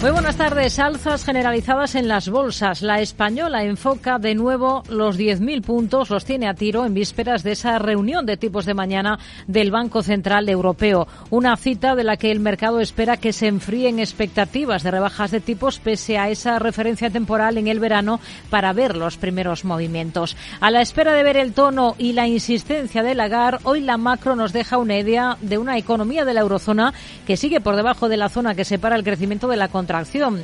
Muy buenas tardes. Alzas generalizadas en las bolsas. La española enfoca de nuevo los 10.000 puntos, los tiene a tiro en vísperas de esa reunión de tipos de mañana del Banco Central Europeo. Una cita de la que el mercado espera que se enfríen expectativas de rebajas de tipos pese a esa referencia temporal en el verano para ver los primeros movimientos. A la espera de ver el tono y la insistencia de Lagarde, hoy la macro nos deja una idea de una economía de la eurozona que sigue por debajo de la zona que separa el crecimiento de la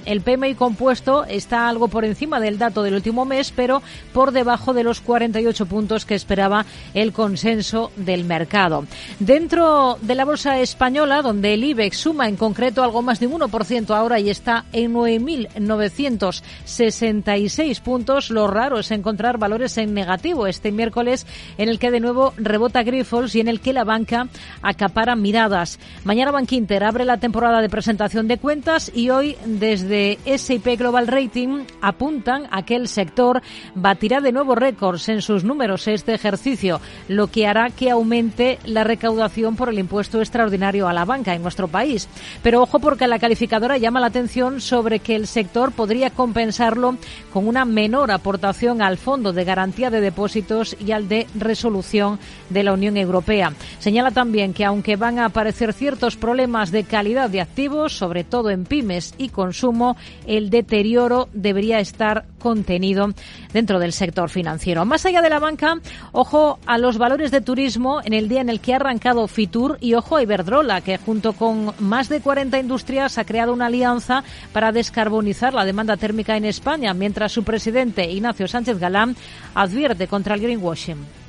el PMI compuesto está algo por encima del dato del último mes, pero por debajo de los 48 puntos que esperaba el consenso del mercado. Dentro de la bolsa española, donde el IBEX suma en concreto algo más de un 1% ahora y está en 9.966 puntos, lo raro es encontrar valores en negativo este miércoles en el que de nuevo rebota Grifols y en el que la banca acapara miradas. Mañana Bankinter abre la temporada de presentación de cuentas y hoy desde SIP Global Rating apuntan a que el sector batirá de nuevo récords en sus números este ejercicio, lo que hará que aumente la recaudación por el impuesto extraordinario a la banca en nuestro país. Pero ojo porque la calificadora llama la atención sobre que el sector podría compensarlo con una menor aportación al Fondo de Garantía de Depósitos y al de Resolución de la Unión Europea. Señala también que aunque van a aparecer ciertos problemas de calidad de activos, sobre todo en pymes y consumo, el deterioro debería estar contenido dentro del sector financiero. Más allá de la banca, ojo a los valores de turismo en el día en el que ha arrancado Fitur y ojo a Iberdrola, que junto con más de 40 industrias ha creado una alianza para descarbonizar la demanda térmica en España, mientras su presidente Ignacio Sánchez Galán advierte contra el greenwashing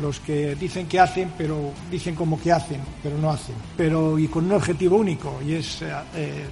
los que dicen que hacen, pero dicen como que hacen, pero no hacen. Pero y con un objetivo único, y es eh, eh,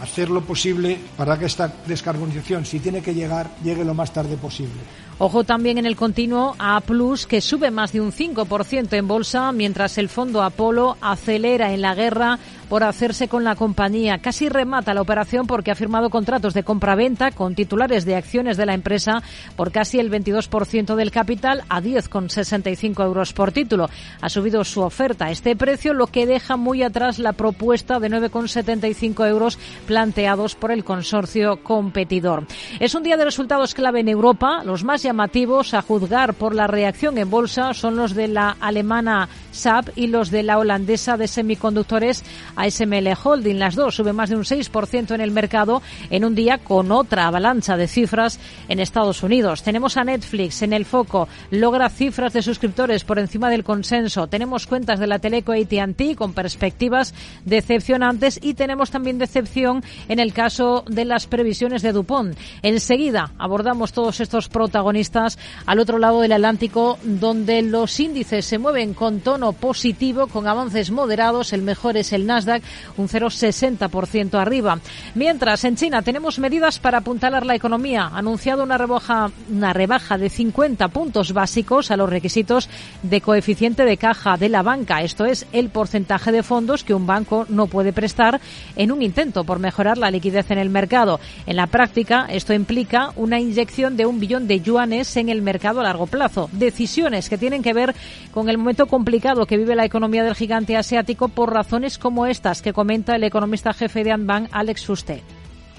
hacer lo posible para que esta descarbonización, si tiene que llegar, llegue lo más tarde posible. Ojo también en el continuo a Plus, que sube más de un 5% en bolsa, mientras el fondo Apolo acelera en la guerra por hacerse con la compañía. Casi remata la operación porque ha firmado contratos de compra-venta con titulares de acciones de la empresa por casi el 22% del capital a 10,65 euros por título. Ha subido su oferta a este precio, lo que deja muy atrás la propuesta de 9,75 euros planteados por el consorcio competidor. Es un día de resultados clave en Europa. Los más llamativos, a juzgar por la reacción en bolsa, son los de la alemana SAP y los de la holandesa de semiconductores ASML Holding. Las dos suben más de un 6% en el mercado en un día con otra avalancha de cifras en Estados Unidos. Tenemos a Netflix en el foco, logra cifras de suscriptores por encima del consenso. Tenemos cuentas de la Teleco AT&T con perspectivas decepcionantes y tenemos también decepción en el caso de las previsiones de Dupont. Enseguida abordamos todos estos protagonistas al otro lado del Atlántico donde los índices se mueven con tono positivo, con avances moderados. El mejor es el Nasdaq un 0,60% arriba. Mientras, en China tenemos medidas para apuntalar la economía. Ha anunciado una rebaja, una rebaja de 50 puntos básicos a los requisitos de coeficiente de caja de la banca. Esto es el porcentaje de fondos que un banco no puede prestar en un intento por mejorar la liquidez en el mercado. En la práctica, esto implica una inyección de un billón de yuanes en el mercado a largo plazo. Decisiones que tienen que ver con el momento complicado que vive la economía del gigante asiático por razones como que comenta el economista jefe de Anbank, Alex Fuste.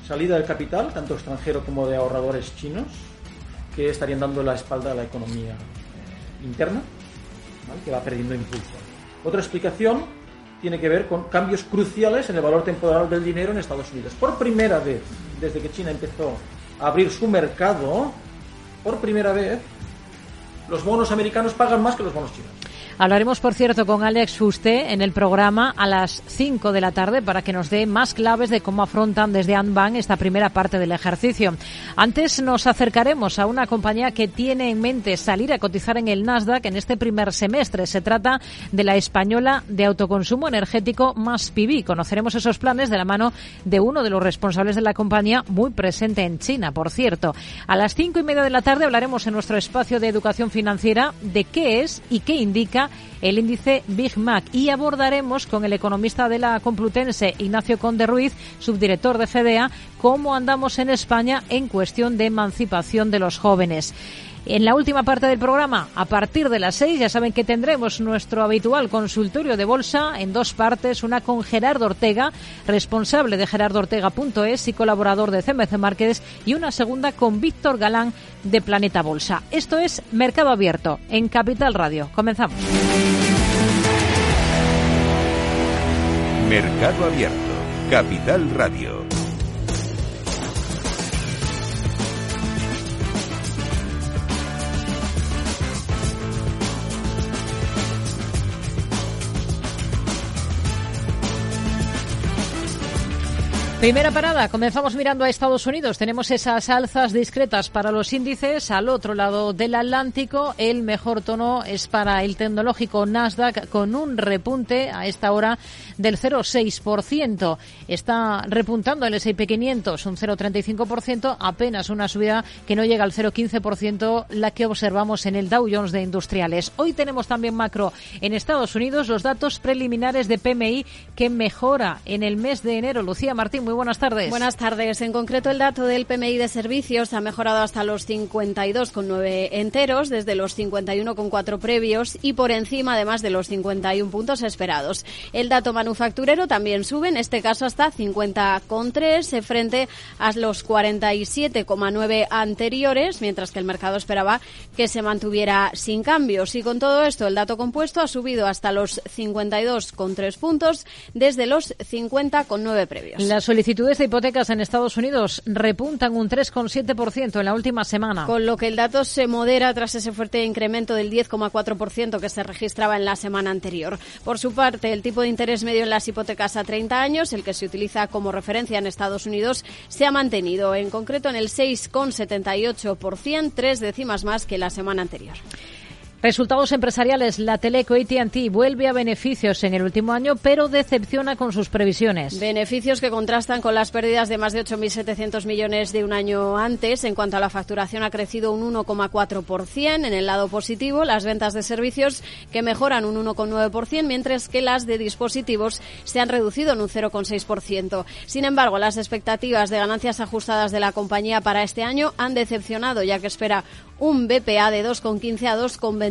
Salida del capital, tanto extranjero como de ahorradores chinos, que estarían dando la espalda a la economía eh, interna, que va perdiendo impulso. Otra explicación tiene que ver con cambios cruciales en el valor temporal del dinero en Estados Unidos. Por primera vez, desde que China empezó a abrir su mercado, por primera vez, los bonos americanos pagan más que los bonos chinos. Hablaremos, por cierto, con Alex Fuste en el programa a las 5 de la tarde para que nos dé más claves de cómo afrontan desde Anbank esta primera parte del ejercicio. Antes nos acercaremos a una compañía que tiene en mente salir a cotizar en el Nasdaq en este primer semestre. Se trata de la española de autoconsumo energético más PIB. Conoceremos esos planes de la mano de uno de los responsables de la compañía, muy presente en China, por cierto. A las cinco y media de la tarde hablaremos en nuestro espacio de educación financiera de qué es y qué indica el índice Big Mac y abordaremos con el economista de la Complutense, Ignacio Conde Ruiz, subdirector de FEDEA, cómo andamos en España en cuestión de emancipación de los jóvenes. En la última parte del programa, a partir de las seis, ya saben que tendremos nuestro habitual consultorio de bolsa en dos partes, una con Gerardo Ortega, responsable de gerardoortega.es y colaborador de CMC Márquez, y una segunda con Víctor Galán de Planeta Bolsa. Esto es Mercado Abierto en Capital Radio. Comenzamos. Mercado Abierto, Capital Radio. Primera parada, comenzamos mirando a Estados Unidos. Tenemos esas alzas discretas para los índices. Al otro lado del Atlántico, el mejor tono es para el tecnológico Nasdaq con un repunte a esta hora del 0,6%. Está repuntando el S&P 500 un 0,35%, apenas una subida que no llega al 0,15% la que observamos en el Dow Jones de Industriales. Hoy tenemos también macro en Estados Unidos los datos preliminares de PMI que mejora en el mes de enero. Lucía Martín, muy buenas tardes. Buenas tardes. En concreto, el dato del PMI de servicios ha mejorado hasta los 52,9 enteros, desde los 51,4 previos y por encima, además, de los 51 puntos esperados. El dato manufacturero también sube, en este caso hasta 50,3 frente a los 47,9 anteriores, mientras que el mercado esperaba que se mantuviera sin cambios. Y con todo esto, el dato compuesto ha subido hasta los 52,3 puntos desde los 50,9 previos. La solicitudes de hipotecas en Estados Unidos repuntan un 3,7% en la última semana. Con lo que el dato se modera tras ese fuerte incremento del 10,4% que se registraba en la semana anterior. Por su parte, el tipo de interés medio en las hipotecas a 30 años, el que se utiliza como referencia en Estados Unidos, se ha mantenido, en concreto en el 6,78%, tres décimas más que la semana anterior. Resultados empresariales. La Teleco AT&T vuelve a beneficios en el último año, pero decepciona con sus previsiones. Beneficios que contrastan con las pérdidas de más de 8.700 millones de un año antes. En cuanto a la facturación, ha crecido un 1,4%. En el lado positivo, las ventas de servicios que mejoran un 1,9%, mientras que las de dispositivos se han reducido en un 0,6%. Sin embargo, las expectativas de ganancias ajustadas de la compañía para este año han decepcionado, ya que espera un BPA de 2,15 a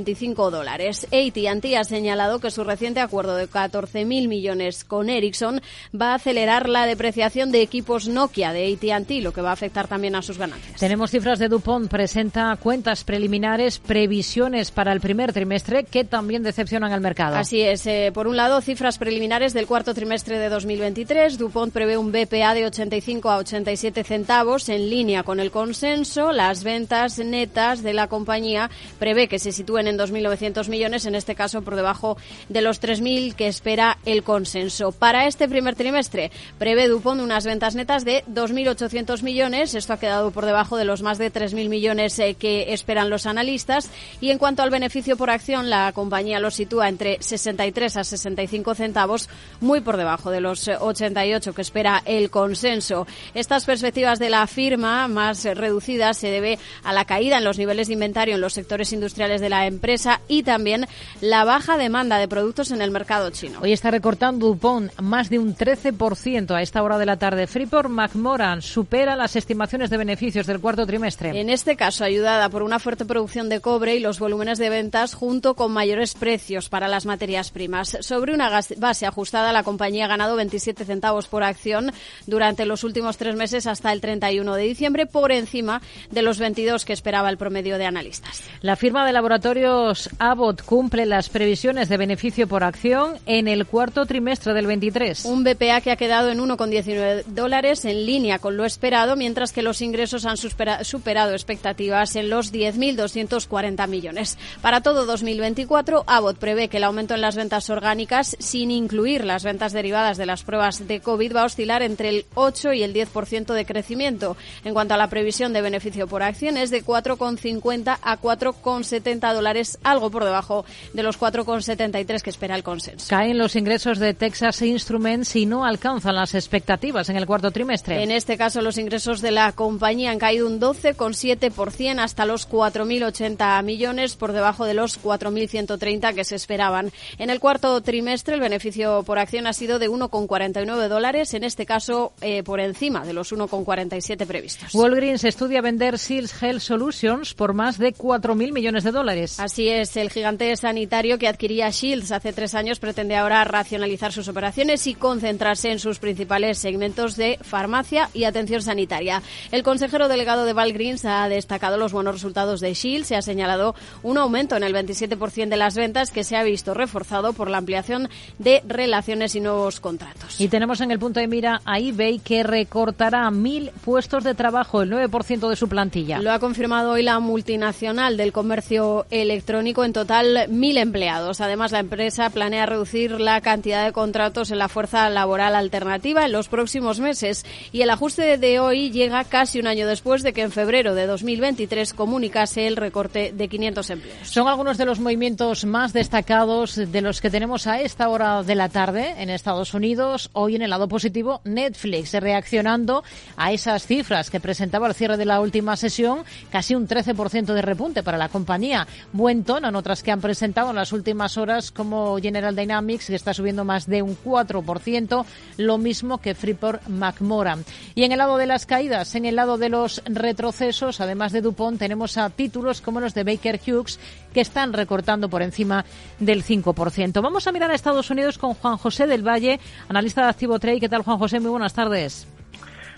2,25 dólares. AT&T ha señalado que su reciente acuerdo de 14.000 millones con Ericsson va a acelerar la depreciación de equipos Nokia de AT&T, lo que va a afectar también a sus ganancias. Tenemos cifras de DuPont, presenta cuentas preliminares, previsiones para el primer trimestre que también decepcionan al mercado. Así es. Eh, por un lado, cifras preliminares del cuarto trimestre de 2023. DuPont prevé un BPA de 85 a 87 centavos en línea con el consenso. Las ventas netas de la compañía prevé que se sitúen en 2.900 millones, en este caso por debajo de los 3.000 que espera el consenso. Para este primer trimestre prevé Dupont unas ventas netas de 2.800 millones. Esto ha quedado por debajo de los más de 3.000 millones eh, que esperan los analistas. Y en cuanto al beneficio por acción, la compañía lo sitúa entre 63 a 65 centavos, muy por debajo de los 88 que espera el consenso. Estas perspectivas de la firma más reducidas se debe a la caída en los niveles de inventario en los sectores industriales de la empresa y también la baja demanda de productos en el mercado chino. Hoy está recortando Dupont más de un 13% a esta hora de la tarde. Freeport McMoran supera las estimaciones de beneficios del cuarto trimestre. En este caso, ayudada por una fuerte producción de cobre y los volúmenes de ventas junto con mayores precios para las materias primas. Sobre una base ajustada, la compañía ha ganado 27 centavos por acción durante los últimos tres meses hasta el 31 de diciembre, por encima de los 22 que esperaba el promedio de analistas. La firma de laboratorios beneficios, Abbott cumple las previsiones de beneficio por acción en el cuarto trimestre del 23. Un BPA que ha quedado en 1,19 dólares en línea con lo esperado, mientras que los ingresos han superado expectativas en los 10.240 millones. Para todo 2024, Abbott prevé que el aumento en las ventas orgánicas, sin incluir las ventas derivadas de las pruebas de COVID, va a oscilar entre el 8 y el 10% de crecimiento. En cuanto a la previsión de beneficio por acción, es de 4,50 a 4,70 dólares, algo por debajo de los 4,73 que espera el consenso. Caen los ingresos de Texas Instruments y no alcanzan las expectativas en el cuarto trimestre. En este caso, los ingresos de la compañía han caído un 12,7% hasta los 4.080 millones, por debajo de los 4.130 que se esperaban. En el cuarto trimestre, el beneficio por acción ha sido de 1,49 dólares, en este caso eh, por encima de los 1,47 previstos. Walgreens estudia vender Seals Health Solutions por más de 4.000 millones de dólares. Así es, el gigante sanitario que adquiría Shields hace tres años pretende ahora racionalizar sus operaciones y concentrarse en sus principales segmentos de farmacia y atención sanitaria. El consejero delegado de Walgreens ha destacado los buenos resultados de Shields y ha señalado un aumento en el 27% de las ventas que se ha visto reforzado por la ampliación de relaciones y nuevos contratos. Y tenemos en el punto de mira a eBay que recortará mil puestos de trabajo, el 9% de su plantilla. Lo ha confirmado hoy la multinacional del comercio electrónico, en total mil empleados. Además, la empresa planea reducir la cantidad de contratos en la fuerza laboral alternativa en los próximos meses y el ajuste de hoy llega casi un año después de que en febrero de 2023 comunicase el recorte de 500 empleos. Son algunos de los movimientos más destacados de los que tenemos a esta hora de la tarde en Estados Unidos. Hoy en el lado positivo, Netflix reaccionando a esas cifras que presentaba al cierre de la última sesión, casi un 13% de repunte para la compañía. Buen tono en otras que han presentado en las últimas horas como General Dynamics, que está subiendo más de un 4%, lo mismo que Freeport McMoran. Y en el lado de las caídas, en el lado de los retrocesos, además de Dupont, tenemos a títulos como los de Baker Hughes, que están recortando por encima del 5%. Vamos a mirar a Estados Unidos con Juan José del Valle, analista de Activo Trade. ¿Qué tal, Juan José? Muy buenas tardes.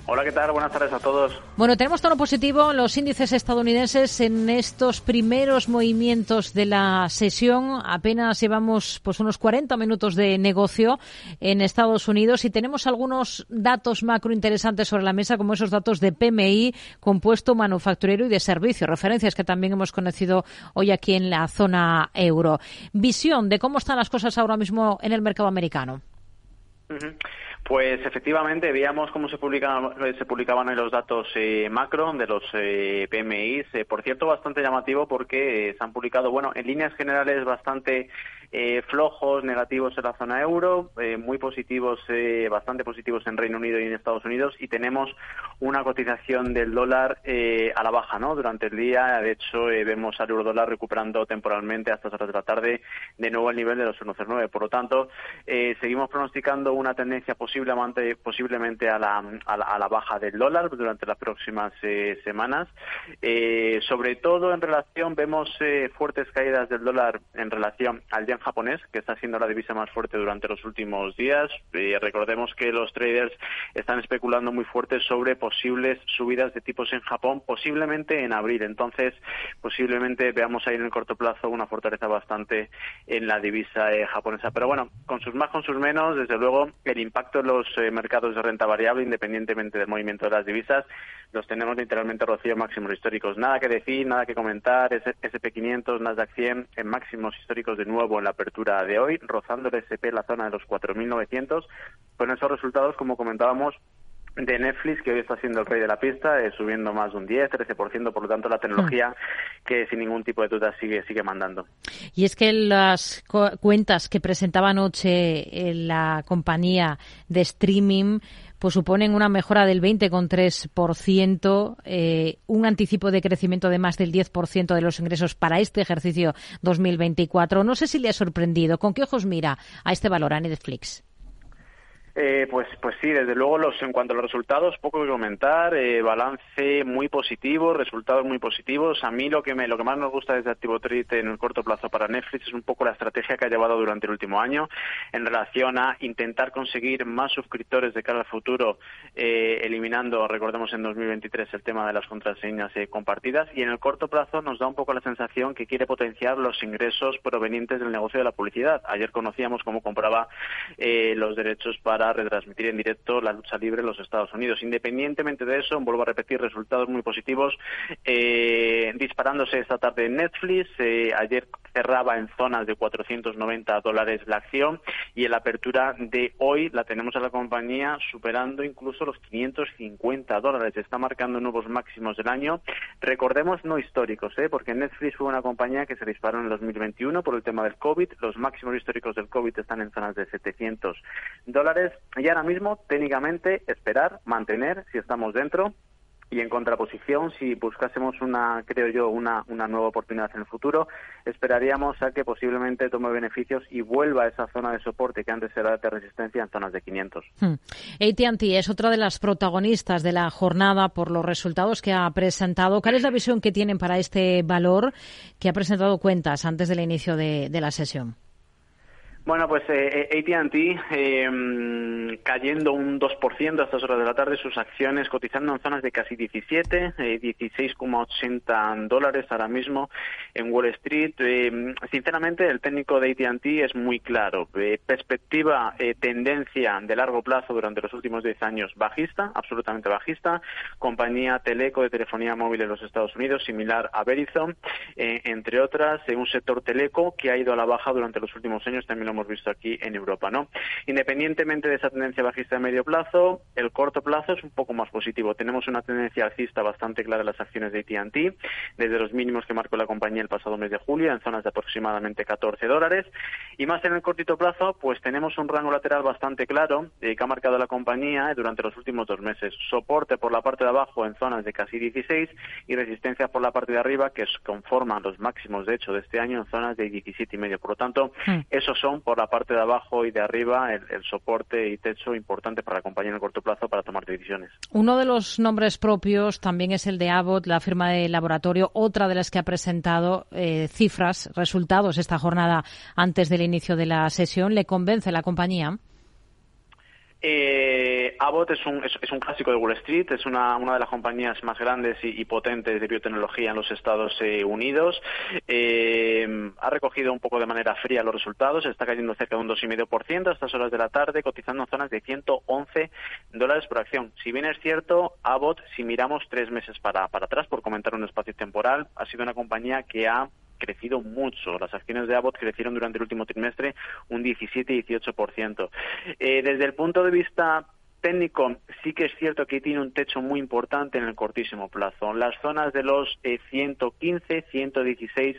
Hola, ¿qué tal? Buenas tardes a todos. Bueno, tenemos tono positivo en los índices estadounidenses en estos primeros movimientos de la sesión. Apenas llevamos pues unos 40 minutos de negocio en Estados Unidos y tenemos algunos datos macro interesantes sobre la mesa, como esos datos de PMI, compuesto manufacturero y de servicio, referencias que también hemos conocido hoy aquí en la zona euro. Visión de cómo están las cosas ahora mismo en el mercado americano. Pues efectivamente veíamos cómo se publicaban, se publicaban los datos eh, macro de los eh, PMI. Eh, por cierto, bastante llamativo porque se han publicado, bueno, en líneas generales bastante flojos, negativos en la zona euro, muy positivos, bastante positivos en Reino Unido y en Estados Unidos, y tenemos una cotización del dólar a la baja, ¿no? Durante el día, de hecho, vemos al euro dólar recuperando temporalmente hasta las horas de la tarde de nuevo el nivel de los 1,09. Por lo tanto, seguimos pronosticando una tendencia posiblemente, posiblemente a, la, a, la, baja del dólar durante las próximas eh, semanas. Eh, sobre todo en relación, vemos eh, fuertes caídas del dólar en relación al yen japonés, que está siendo la divisa más fuerte durante los últimos días. recordemos que los traders están especulando muy fuerte sobre posibles subidas de tipos en Japón, posiblemente en abril. Entonces, posiblemente veamos ahí en el corto plazo una fortaleza bastante en la divisa japonesa. Pero bueno, con sus más, con sus menos, desde luego, el impacto los eh, mercados de renta variable, independientemente del movimiento de las divisas, los tenemos literalmente rocío máximos históricos. Nada que decir, nada que comentar. SP500, Nasdaq 100 en máximos históricos de nuevo en la apertura de hoy, rozando el SP la zona de los 4.900, con esos resultados, como comentábamos, de Netflix, que hoy está siendo el rey de la pista, eh, subiendo más de un 10, 13%, por lo tanto la tecnología hmm. que sin ningún tipo de duda sigue, sigue mandando. Y es que las cuentas que presentaba anoche en la compañía de streaming pues suponen una mejora del 20,3%, eh, un anticipo de crecimiento de más del 10% de los ingresos para este ejercicio 2024. No sé si le ha sorprendido. ¿Con qué ojos mira a este valor a Netflix? Eh, pues, pues sí, desde luego los, en cuanto a los resultados, poco que comentar, eh, balance muy positivo, resultados muy positivos. A mí lo que me, lo que más nos gusta desde Activo Trade en el corto plazo para Netflix es un poco la estrategia que ha llevado durante el último año en relación a intentar conseguir más suscriptores de cara al futuro, eh, eliminando, recordemos en 2023 el tema de las contraseñas compartidas y en el corto plazo nos da un poco la sensación que quiere potenciar los ingresos provenientes del negocio de la publicidad. Ayer conocíamos cómo compraba los derechos para retransmitir en directo la lucha libre en los Estados Unidos. Independientemente de eso, vuelvo a repetir, resultados muy positivos, eh, disparándose esta tarde en Netflix. Eh, ayer cerraba en zonas de 490 dólares la acción y en la apertura de hoy la tenemos a la compañía superando incluso los 550 dólares. Está marcando nuevos máximos del año. Recordemos no históricos, ¿eh? porque Netflix fue una compañía que se disparó en el 2021 por el tema del COVID. Los máximos históricos del COVID están en zonas de 700 dólares y ahora mismo técnicamente esperar, mantener si estamos dentro y en contraposición, si buscásemos una, creo yo, una, una nueva oportunidad en el futuro, esperaríamos a que posiblemente tome beneficios y vuelva a esa zona de soporte que antes era de resistencia en zonas de 500. Hmm. AT&T es otra de las protagonistas de la jornada por los resultados que ha presentado. ¿Cuál es la visión que tienen para este valor que ha presentado cuentas antes del inicio de la sesión? Bueno, pues eh, eh AT&T eh, cayendo un 2% a estas horas de la tarde, sus acciones cotizando en zonas de casi 17, eh, 16,80 dólares ahora mismo en Wall Street. Eh, sinceramente, el técnico de AT&T es muy claro. Eh, perspectiva, tendencia de largo plazo durante los últimos 10 años bajista, absolutamente bajista. Compañía teleco de telefonía móvil en los Estados Unidos, similar a Verizon, entre otras. un sector teleco que ha ido a la baja durante los últimos años, también hemos visto aquí en Europa, ¿no? Independientemente de esa tendencia bajista de medio plazo, el corto plazo es un poco más positivo. Tenemos una tendencia alcista bastante clara en las acciones de AT&T, desde los mínimos que marcó la compañía el pasado mes de julio, en zonas de aproximadamente 14 dólares. Y más en el cortito plazo, pues tenemos un rango lateral bastante claro eh, que ha marcado la compañía durante los últimos dos meses. Soporte por la parte de abajo en zonas de casi 16 y resistencia por la parte de arriba que conforman los máximos, de hecho, de este año en zonas de 17 y medio. Por lo tanto, hmm. esos son por la parte de abajo y de arriba el, soporte y techo importante para la compañía en el corto plazo para tomar decisiones. Uno de los nombres propios también es el de Abbott, la firma de laboratorio, otra de las que ha presentado eh, cifras, resultados esta jornada antes del inicio de la sesión. ¿Le convence la compañía? Eh, Abbott es un, es, un clásico de Wall Street, es una, una de las compañías más grandes y, potentes de biotecnología en los Estados eh, Unidos. Eh, ha recogido un poco de manera fría los resultados, está cayendo cerca de un 2,5% a estas horas de la tarde, cotizando en zonas de 111 dólares por acción. Si bien es cierto, Abbott, si miramos tres meses para, para atrás, por comentar un espacio temporal, ha sido una compañía que ha crecido mucho. Las acciones de Abbott crecieron durante el último trimestre un 17-18%. Eh, desde el punto de vista técnico sí que es cierto que tiene un techo muy importante en el cortísimo plazo. Las zonas de los 115, eh, 116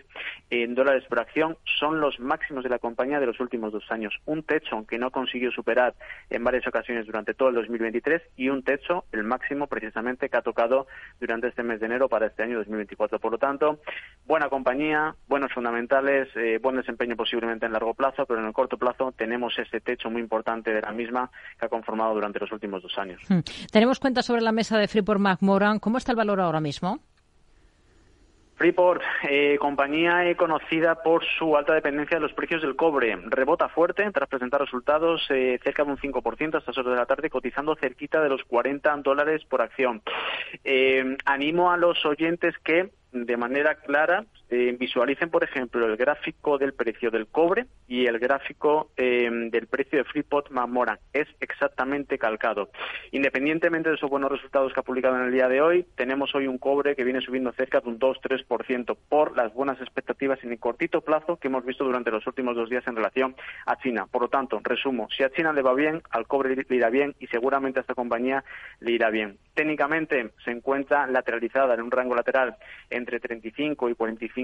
eh, dólares por acción son los máximos de la compañía de los últimos dos años. Un techo que no consiguió superar en varias ocasiones durante todo el 2023 y un techo, el máximo precisamente que ha tocado durante este mes de enero para este año 2024. Por lo tanto, buena compañía, buenos fundamentales, eh, buen desempeño posiblemente en largo plazo, pero en el corto plazo tenemos ese techo muy importante de la misma que ha conformado durante los últimos dos años. Hmm. Tenemos cuenta sobre la mesa de Freeport McMoran. ¿Cómo está el valor ahora mismo? Freeport, eh, compañía eh, conocida por su alta dependencia de los precios del cobre, rebota fuerte tras presentar resultados eh, cerca de un 5% a estas horas de la tarde, cotizando cerquita de los 40 dólares por acción. animo a los oyentes que de manera clara eh, visualicen, por ejemplo, el gráfico del precio del cobre y el gráfico eh, del precio de Freeport McMoran. Es exactamente calcado. Independientemente de esos buenos resultados que ha publicado en el día de hoy, tenemos hoy un cobre que viene subiendo cerca de un 2-3% por las buenas expectativas en el cortito plazo que hemos visto durante los últimos dos días en relación a China. Por lo tanto, resumo, si a China le va bien, al cobre le irá bien y seguramente a esta compañía le irá bien. Técnicamente se encuentra lateralizada en un rango lateral entre 35 y 45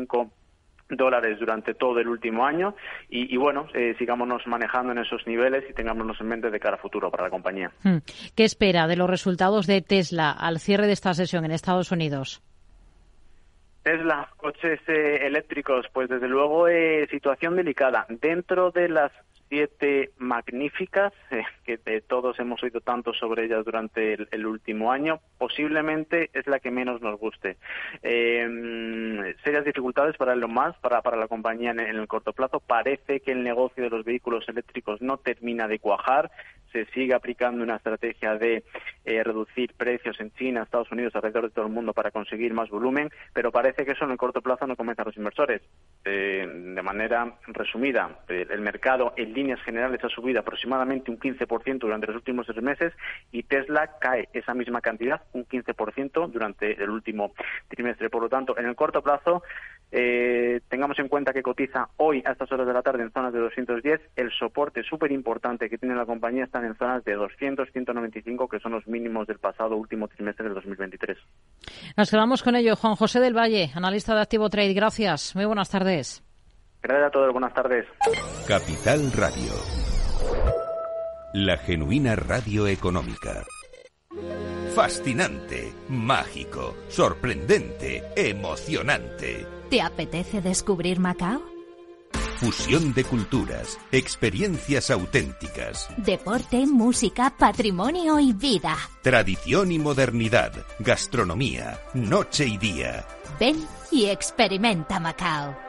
dólares durante todo el último año y, bueno, eh, sigámonos manejando en esos niveles y tengámonos en mente de cara a futuro para la compañía. Hmm. ¿Qué espera de los resultados de Tesla al cierre de esta sesión en Estados Unidos? Tesla, coches eh, eléctricos, pues desde luego eh, situación delicada. Dentro de las siete magníficas, eh, que todos hemos oído tanto sobre ellas durante el, último año, posiblemente es la que menos nos guste. Eh, serias dificultades para lo más, para, para la compañía en, el corto plazo. Parece que el negocio de los vehículos eléctricos no termina de cuajar se sigue aplicando una estrategia de eh, reducir precios en China, Estados Unidos, alrededor de todo el mundo para conseguir más volumen, pero parece que eso en el corto plazo no convence a los inversores. Eh, de manera resumida, el mercado en líneas generales ha subido aproximadamente un 15% durante los últimos tres meses y Tesla cae esa misma cantidad, un 15% durante el último trimestre. Por lo tanto, en el corto plazo, eh, tengamos en cuenta que cotiza hoy a estas horas de la tarde en zonas de 210. El soporte súper importante que tiene la compañía están en zonas de 200, 195, que son los mínimos del pasado último trimestre del 2023. Nos quedamos con ello. Juan José del Valle, analista de Activo Trade. Gracias. Muy buenas tardes. Gracias a todos. Buenas tardes. Capital Radio. La genuina radio económica. Fascinante, mágico, sorprendente, emocionante. ¿Te apetece descubrir Macao? Fusión de culturas, experiencias auténticas. Deporte, música, patrimonio y vida. Tradición y modernidad, gastronomía, noche y día. Ven y experimenta Macao.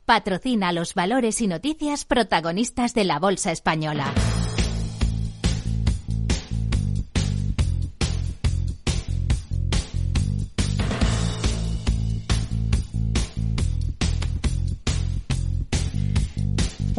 patrocina los valores y noticias protagonistas de la Bolsa Española.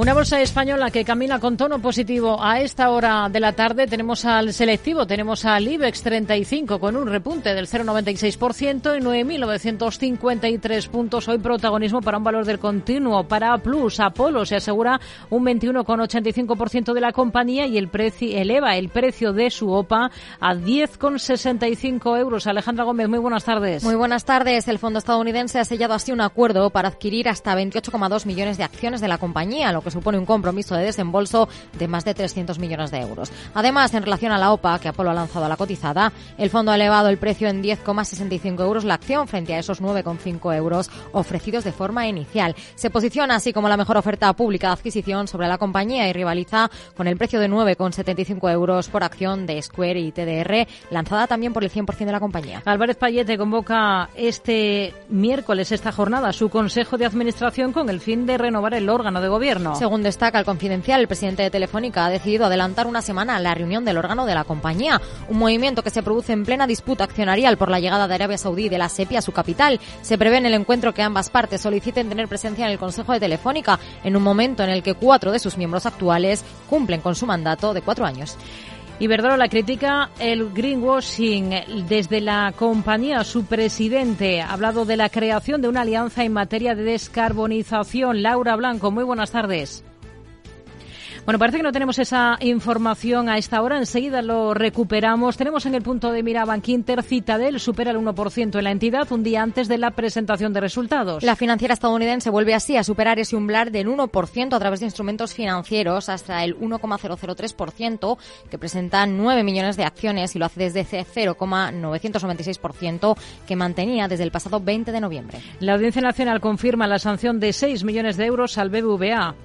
Una bolsa española que camina con tono positivo a esta hora de la tarde. Tenemos al selectivo, tenemos al IBEX 35 con un repunte del 0,96% y 9.953 puntos. Hoy protagonismo para un valor del continuo. Para Plus, Apolo se asegura un 21,85% de la compañía y el precio eleva el precio de su OPA a 10,65 euros. Alejandra Gómez, muy buenas tardes. Muy buenas tardes. El fondo estadounidense ha sellado así un acuerdo para adquirir hasta 28,2 millones de acciones de la compañía, lo que supone un compromiso de desembolso de más de 300 millones de euros. Además, en relación a la OPA que Apolo ha lanzado a la cotizada, el fondo ha elevado el precio en 10,65 euros la acción frente a esos 9,5 euros ofrecidos de forma inicial. Se posiciona así como la mejor oferta pública de adquisición sobre la compañía y rivaliza con el precio de 9,75 euros por acción de Square y TDR, lanzada también por el 100% de la compañía. Álvarez Payete convoca este miércoles esta jornada su Consejo de Administración con el fin de renovar el órgano de gobierno. Según destaca el confidencial, el presidente de Telefónica ha decidido adelantar una semana la reunión del órgano de la compañía, un movimiento que se produce en plena disputa accionarial por la llegada de Arabia Saudí de la SEPI a su capital. Se prevé en el encuentro que ambas partes soliciten tener presencia en el Consejo de Telefónica, en un momento en el que cuatro de sus miembros actuales cumplen con su mandato de cuatro años. Iberdrola critica el greenwashing desde la compañía. Su presidente ha hablado de la creación de una alianza en materia de descarbonización. Laura Blanco, muy buenas tardes. Bueno, parece que no tenemos esa información a esta hora. Enseguida lo recuperamos. Tenemos en el punto de mira Bankinter Citadel supera el 1% en la entidad un día antes de la presentación de resultados. La financiera estadounidense vuelve así a superar ese umbral del 1% a través de instrumentos financieros hasta el 1,003% que presentan 9 millones de acciones y lo hace desde ese 0,996% que mantenía desde el pasado 20 de noviembre. La Audiencia Nacional confirma la sanción de 6 millones de euros al BBVA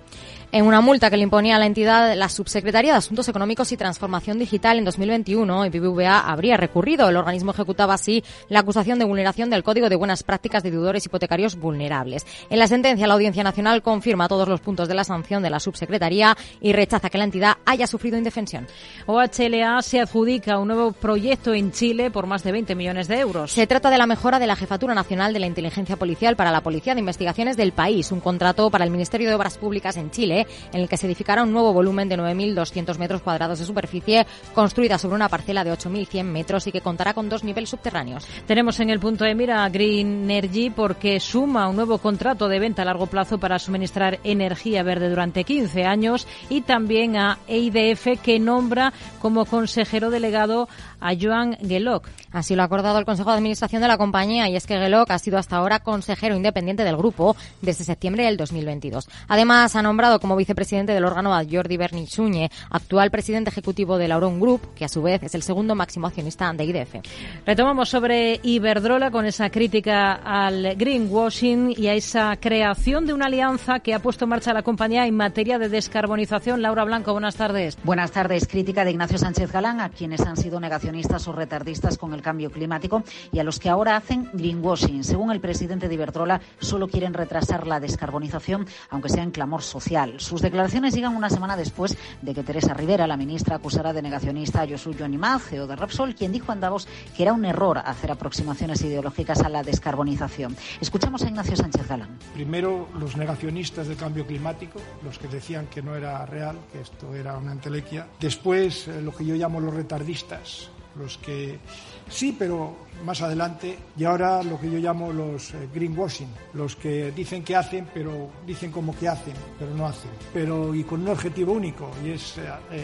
en una multa que le imponía a la entidad la Subsecretaría de Asuntos Económicos y Transformación Digital en 2021, y BBVA habría recurrido. El organismo ejecutaba así la acusación de vulneración del Código de Buenas Prácticas de Deudores Hipotecarios Vulnerables. En la sentencia, la Audiencia Nacional confirma todos los puntos de la sanción de la Subsecretaría y rechaza que la entidad haya sufrido indefensión. OHLA se adjudica un nuevo proyecto en Chile por más de 20 millones de euros. Se trata de la mejora de la Jefatura Nacional de la Inteligencia Policial para la Policía de Investigaciones del país, un contrato para el Ministerio de Obras Públicas en Chile En el que se edificará un nuevo volumen de 9.200 metros cuadrados de superficie, construida sobre una parcela de 8.100 metros y que contará con dos niveles subterráneos. Tenemos en el punto de mira Green Energy porque suma un nuevo contrato de venta a largo plazo para suministrar energía verde durante 15 años y también a EIDF que nombra como consejero delegado a Joan Geloc. Así lo ha acordado el Consejo de Administración de la compañía y es que Geloc ha sido hasta ahora consejero independiente del grupo desde septiembre del 2022. Además, ha nombrado como vicepresidente del órgano a Jordi Bernichuñe, actual presidente ejecutivo del Auron Group, que a su vez es el segundo máximo accionista de IDF. Retomamos sobre Iberdrola con esa crítica al greenwashing y a esa creación de una alianza que ha puesto en marcha la compañía en materia de descarbonización. Laura Blanco, buenas tardes. Buenas tardes. Crítica de Ignacio Sánchez Galán a quienes han sido negacionistas o retardistas con el cambio climático y a los que ahora hacen greenwashing. Según el presidente de Iberdrola, solo quieren retrasar la descarbonización, aunque sea en clamor social. Sus declaraciones llegan una semana después de que Teresa Rivera, la ministra, acusara de negacionista a Josu Animaz, CEO de Repsol, quien dijo en Davos que era un error hacer aproximaciones ideológicas a la descarbonización. Escuchamos a Ignacio Sánchez Galán. Primero, los negacionistas del cambio climático, los que decían que no era real, que esto era una entelequia. Después, eh, lo que yo llamo los retardistas, los que sí, pero más adelante, y ahora lo que yo llamo los eh, greenwashing, los que dicen que hacen, pero dicen como que hacen, pero no hacen, pero y con un objetivo único, y es eh, eh,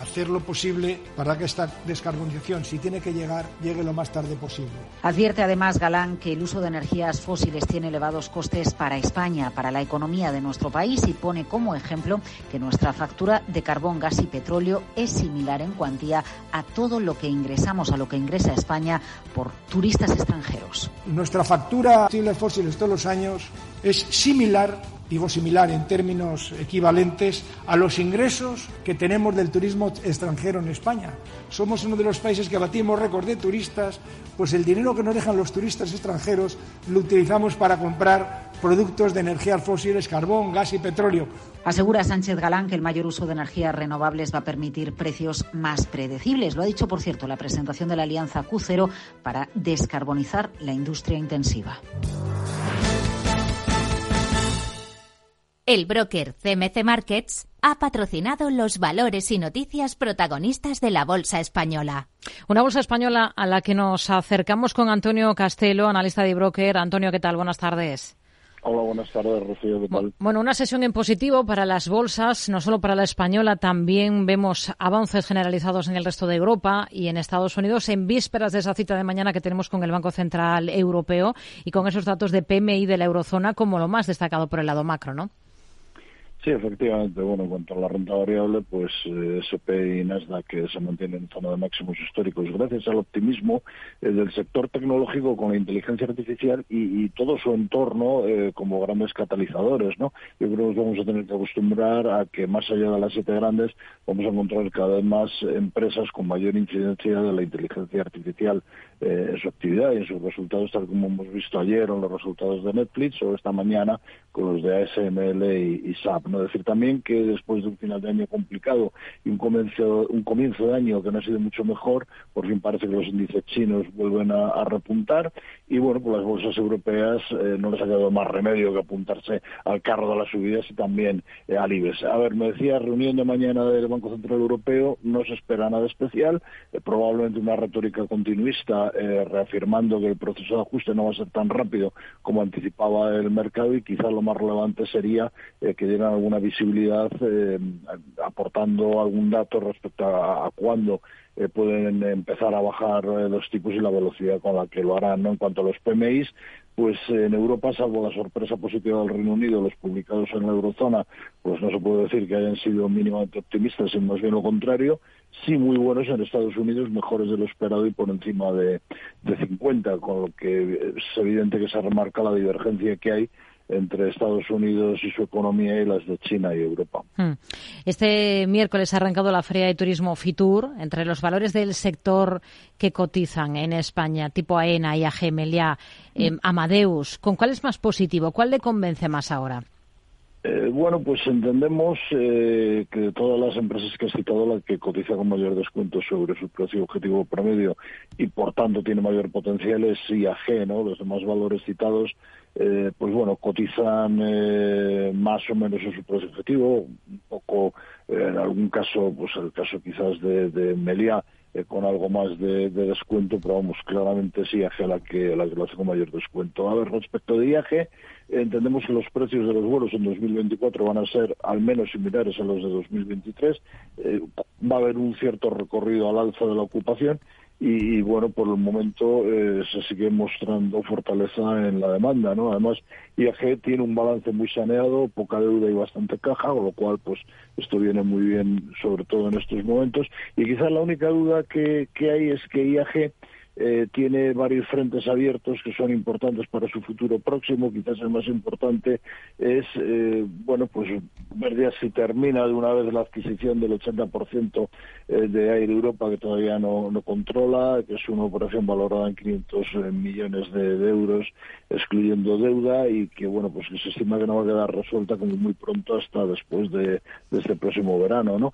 hacer lo posible para que esta descarbonización, si tiene que llegar, llegue lo más tarde posible. Advierte además Galán que el uso de energías fósiles tiene elevados costes para España, para la economía de nuestro país, y pone como ejemplo que nuestra factura de carbón, gas y petróleo es similar en cuantía a todo lo que ingresamos, a lo que ingresa España por turistas extranjeros. Nuestra factura de fósiles todos los años es similar, digo similar en términos equivalentes, a los ingresos que tenemos del turismo extranjero en España. Somos uno de los países que batimos récord de turistas, pues el dinero que nos dejan los turistas extranjeros lo utilizamos para comprar productos de energías fósiles, carbón, gas y petróleo. Asegura Sánchez Galán que el mayor uso de energías renovables va a permitir precios más predecibles. Lo ha dicho, por cierto, la presentación de la Alianza Q0 para descarbonizar la industria intensiva. El broker CMC Markets ha patrocinado los valores y noticias protagonistas de la Bolsa Española. Una bolsa española a la que nos acercamos con Antonio Castelo, analista de broker. Antonio, ¿qué tal? Buenas tardes. Hola, buenas tardes, Rocío. ¿qué tal? Bueno, una sesión en positivo para las bolsas, no solo para la española, también vemos avances generalizados en el resto de Europa y en Estados Unidos en vísperas de esa cita de mañana que tenemos con el Banco Central Europeo y con esos datos de PMI de la eurozona como lo más destacado por el lado macro, ¿no? Sí, efectivamente. Bueno, en cuanto a la renta variable, pues eh, SP y Nasdaq se mantienen en zona de máximos históricos gracias al optimismo eh, del sector tecnológico con la inteligencia artificial y, todo su entorno eh, como grandes catalizadores, ¿no? Yo creo que vamos a tener que acostumbrar a que más allá de las siete grandes vamos a encontrar cada vez más empresas con mayor incidencia de la inteligencia artificial en su actividad y en sus resultados, tal como hemos visto ayer en los resultados de Netflix o esta mañana con los de ASML y, y SAP. ¿no? Decir también que después de un final de año complicado y un comienzo, un comienzo de año que no ha sido mucho mejor, por fin parece que los índices chinos vuelven a, repuntar y bueno, pues las bolsas europeas eh, no les ha quedado más remedio que apuntarse al carro de las subidas y también eh, al IBEX. A ver, me decía, reunión de mañana del Banco Central Europeo, no se espera nada especial, eh, probablemente una retórica continuista reafirmando que el proceso de ajuste no va a ser tan rápido como anticipaba el mercado y quizás lo más relevante sería que dieran alguna visibilidad eh, aportando algún dato respecto a, cuándo eh, pueden empezar a bajar eh, los tipos y la velocidad con la que lo harán. En cuanto a los PMIs, pues en Europa, salvo la sorpresa positiva del Reino Unido, los publicados en la eurozona, pues no se puede decir que hayan sido mínimamente optimistas, sino más bien lo contrario. Sí, muy buenos en Estados Unidos, mejores de lo esperado y por encima de, de 50, con lo que es evidente que se remarca la divergencia que hay entre Estados Unidos y su economía y las de China y Europa. Hmm. Este miércoles ha arrancado la Feria de Turismo Fitur. Entre los valores del sector que cotizan en España, tipo AENA, IAG, Meliá, eh, Amadeus, ¿con cuál es más positivo? ¿Cuál le convence más ahora? Eh, bueno, pues entendemos eh, que todas las empresas que has citado, la que cotiza con mayor descuento sobre su precio objetivo promedio y por tanto tiene mayor potencial es IAG, ¿no? Los demás valores citados, eh, pues bueno, cotizan más o menos en su precio objetivo, un poco, en algún caso, pues el caso quizás de, de Meliá, con algo más de, descuento, pero vamos, claramente sí IAG la que, la que lo hace con mayor descuento. A ver, respecto de IAG, entendemos que los precios de los vuelos en 2024 van a ser al menos similares a los de 2023. Eh, va a haber un cierto recorrido al alza de la ocupación y, bueno, por el momento eh, se sigue mostrando fortaleza en la demanda, ¿no? Además, IAG tiene un balance muy saneado, poca deuda y bastante caja, con lo cual, pues, esto viene muy bien, sobre todo en estos momentos. Y quizás la única duda que, que hay es que IAG eh, tiene varios frentes abiertos que son importantes para su futuro próximo. Quizás el más importante es, eh, bueno, pues ver ya si termina de una vez la adquisición del 80% eh, de Air Europa que todavía no, controla, que es una operación valorada en 500 millones de, euros, excluyendo deuda y que, bueno, pues que se estima que no va a quedar resuelta como muy pronto hasta después de, este próximo verano, ¿no?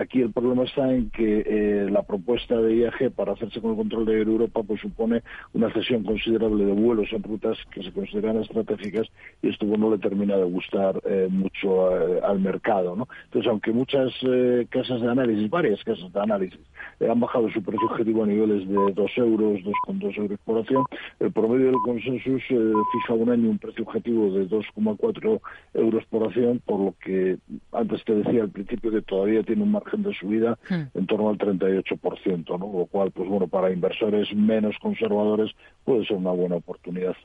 aquí el problema está en que la propuesta de IAG para hacerse con el control de Europa pues supone una cesión considerable de vuelos en rutas que se consideran estratégicas y esto no le termina de gustar eh, mucho eh, al mercado. ¿no? Entonces, aunque muchas eh, casas de análisis, varias casas de análisis, han bajado su precio objetivo a niveles de 2 euros, 2,2 euros por acción, el promedio del consensus fija un año un precio objetivo de 2,4 euros por acción, por lo que antes te decía al principio que todavía tiene un margen de subida hmm. en torno al 38%, ¿no? lo cual, pues bueno, para inversores menos conservadores puede ser una buena oportunidad.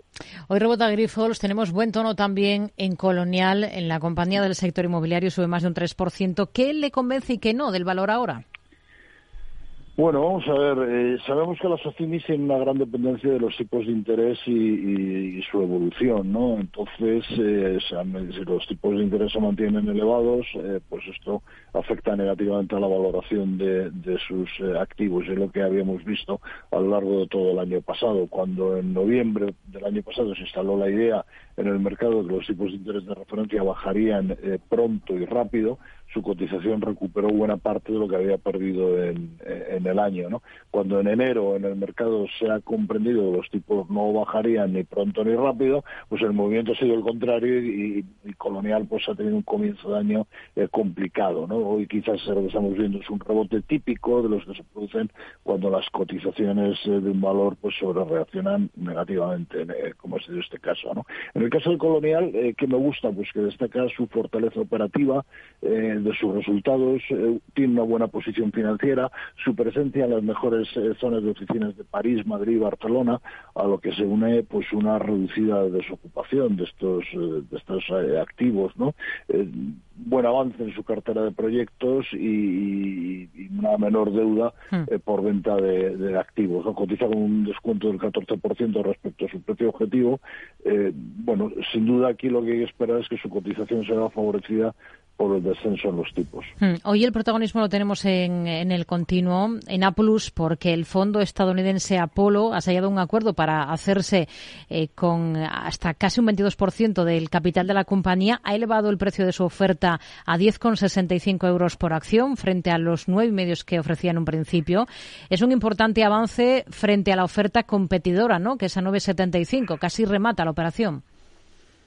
Hoy rebota Grifols, tenemos buen tono también en Colonial, en la compañía del sector inmobiliario sube más de un 3%. ¿Qué le convence y qué no del valor ahora? Bueno, vamos a ver, eh, sabemos que las OCIMIS tienen una gran dependencia de los tipos de interés y, su evolución, ¿no? Entonces, eh, si los tipos de interés se mantienen elevados, eh, pues esto afecta negativamente a la valoración de, sus activos. Es lo que habíamos visto a lo largo de todo el año pasado, cuando en noviembre del año pasado se instaló la idea en el mercado que los tipos de interés de referencia bajarían pronto y rápido, su cotización recuperó buena parte de lo que había perdido en, el año. ¿no? Cuando en enero en el mercado se ha comprendido que los tipos no bajarían ni pronto ni rápido, pues el movimiento ha sido el contrario y, Colonial pues ha tenido un comienzo de año eh, complicado. ¿no? Hoy quizás lo que estamos viendo es un rebote típico de los que se producen cuando las cotizaciones eh, de un valor pues sobre reaccionan negativamente, eh, como ha sido este caso. ¿no? En el caso de Colonial, ¿qué me gusta? Pues que destaca su fortaleza operativa, de sus resultados, eh, tiene una buena posición financiera, su presencia en las mejores eh, zonas de oficinas de París, Madrid y Barcelona, a lo que se une pues una reducida desocupación de estos, eh, de estos activos, ¿no? buen avance en su cartera de proyectos y, una menor deuda hmm. por venta de, activos. ¿no? Cotiza con un descuento del 14% respecto a su precio objetivo. bueno, sin duda aquí lo que hay que esperar es que su cotización sea favorecida por el descenso en los tipos. Hmm. Hoy el protagonismo lo tenemos en, el continuo, en A+, porque el fondo estadounidense Apollo ha sellado un acuerdo para hacerse eh, con hasta casi un 22% del capital de la compañía. Ha elevado el precio de su oferta a 10,65 euros por acción frente a los nueve medios que ofrecía en un principio. Es un importante avance frente a la oferta competidora, ¿no? que es a 9,75. Casi remata la operación.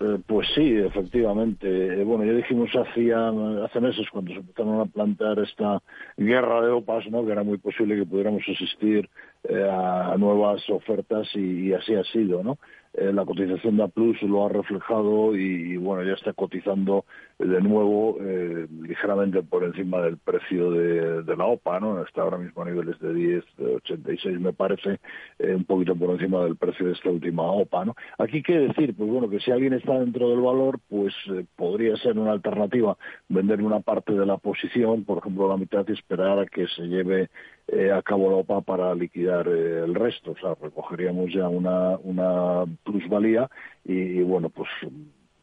Eh, pues sí, efectivamente. Eh, bueno, ya dijimos hacía, hace meses cuando se empezaron a plantear esta guerra de OPAS, ¿no? que era muy posible que pudiéramos asistir eh, a nuevas ofertas y, así ha sido, ¿no? Eh, la cotización de A Plus lo ha reflejado y, bueno, ya está cotizando de nuevo eh, ligeramente por encima del precio de, la OPA, ¿no? Está ahora mismo a niveles de 10, de 86 me parece, un poquito por encima del precio de esta última OPA, ¿no? Aquí qué decir, pues bueno, que si alguien está dentro del valor, pues podría ser una alternativa vender una parte de la posición, por ejemplo la mitad y esperar a que se lleve eh, a cabo la OPA para liquidar eh, el resto. O sea, recogeríamos ya una, una plusvalía y, bueno, pues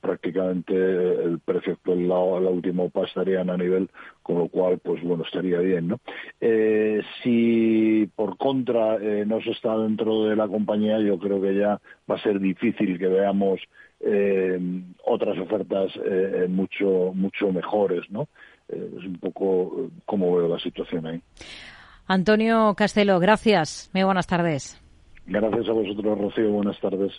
prácticamente el precio actual la, última OPA estarían a nivel, con lo cual, pues bueno, estaría bien, ¿no? Eh, si por contra eh, no se está dentro de la compañía, yo creo que ya va a ser difícil que veamos eh, otras ofertas mucho mucho mejores, ¿no? Es un poco como veo la situación ahí. Antonio Castelo, gracias. Muy buenas tardes. Gracias a vosotros, Rocío. Buenas tardes.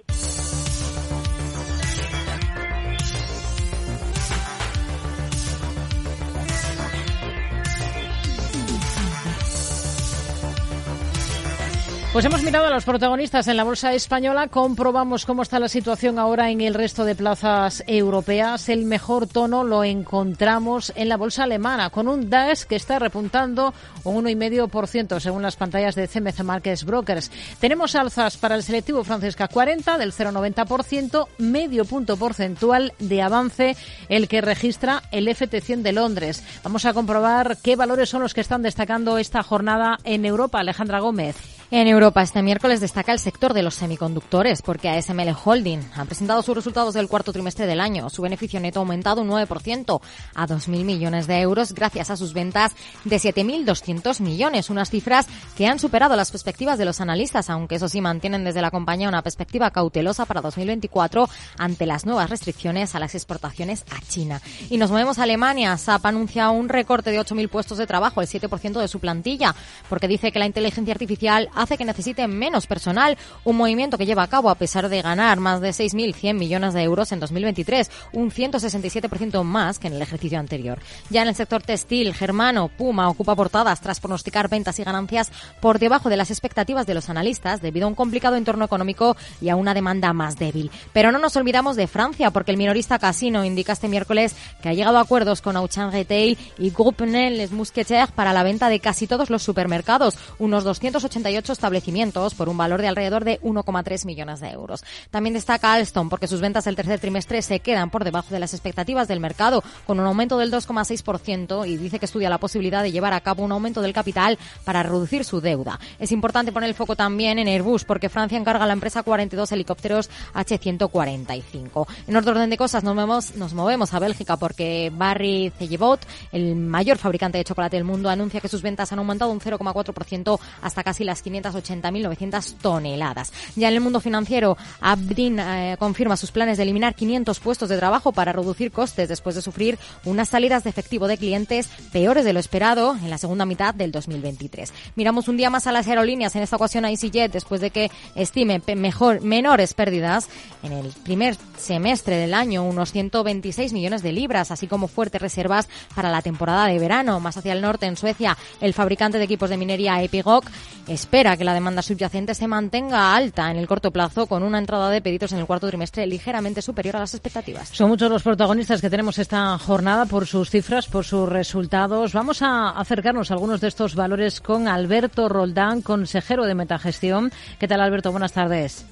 Pues hemos mirado a los protagonistas en la bolsa española, comprobamos cómo está la situación ahora en el resto de plazas europeas. El mejor tono lo encontramos en la bolsa alemana, con un DAX que está repuntando un 1,5% según las pantallas de CMC Markets Brokers. Tenemos alzas para el selectivo Francesca 40 del 0,90%, medio punto porcentual de avance el que registra el FT100 de Londres. Vamos a comprobar qué valores son los que están destacando esta jornada en Europa. Alejandra Gómez. En Europa este miércoles destaca el sector de los semiconductores porque ASML Holding ha presentado sus resultados del cuarto trimestre del año. Su beneficio neto ha aumentado un 9% a 2.000 millones de euros gracias a sus ventas de 7.200 millones, unas cifras que han superado las perspectivas de los analistas, aunque eso sí mantienen desde la compañía una perspectiva cautelosa para 2024 ante las nuevas restricciones a las exportaciones a China. Y nos movemos a Alemania. SAP anuncia un recorte de 8.000 puestos de trabajo, el 7% de su plantilla, porque dice que la inteligencia artificial hace que necesiten menos personal, un movimiento que lleva a cabo a pesar de ganar más de 6.100 millones de euros en 2023, un 167% más que en el ejercicio anterior. Ya en el sector textil, Germano, Puma ocupa portadas tras pronosticar ventas y ganancias por debajo de las expectativas de los analistas debido a un complicado entorno económico y a una demanda más débil. Pero no nos olvidamos de Francia porque el minorista Casino indica este miércoles que ha llegado a acuerdos con Auchan Retail y Groupe Les Mousquetaires para la venta de casi todos los supermercados, unos 288 establecimientos por un valor de alrededor de 1,3 millones de euros. También destaca Alstom porque sus ventas del tercer trimestre se quedan por debajo de las expectativas del mercado, con un aumento del 2,6% y dice que estudia la posibilidad de llevar a cabo un aumento del capital para reducir su deuda. Es importante poner el foco también en Airbus porque Francia encarga a la empresa 42 helicópteros H145. En orden de cosas nos movemos, nos movemos a Bélgica porque Barry Cellebot, el mayor fabricante de chocolate del mundo, anuncia que sus ventas han aumentado un 0,4% hasta casi las 580.900 toneladas. Ya en el mundo financiero, Abdin eh, confirma sus planes de eliminar 500 puestos de trabajo para reducir costes después de sufrir unas salidas de efectivo de clientes peores de lo esperado en la segunda mitad del 2023. Miramos un día más a las aerolíneas, en esta ocasión a EasyJet, después de que estime mejor, menores pérdidas en el primer semestre del año, unos 126 millones de libras, así como fuertes reservas para la temporada de verano. Más hacia el norte, en Suecia, el fabricante de equipos de minería Epigok espera que la demanda subyacente se mantenga alta en el corto plazo, con una entrada de pedidos en el cuarto trimestre ligeramente superior a las expectativas. Son muchos los protagonistas que tenemos esta jornada por sus cifras, por sus resultados. Vamos a acercarnos a algunos de estos valores con Alberto Roldán, consejero de Metagestión. ¿Qué tal, Alberto? Buenas tardes.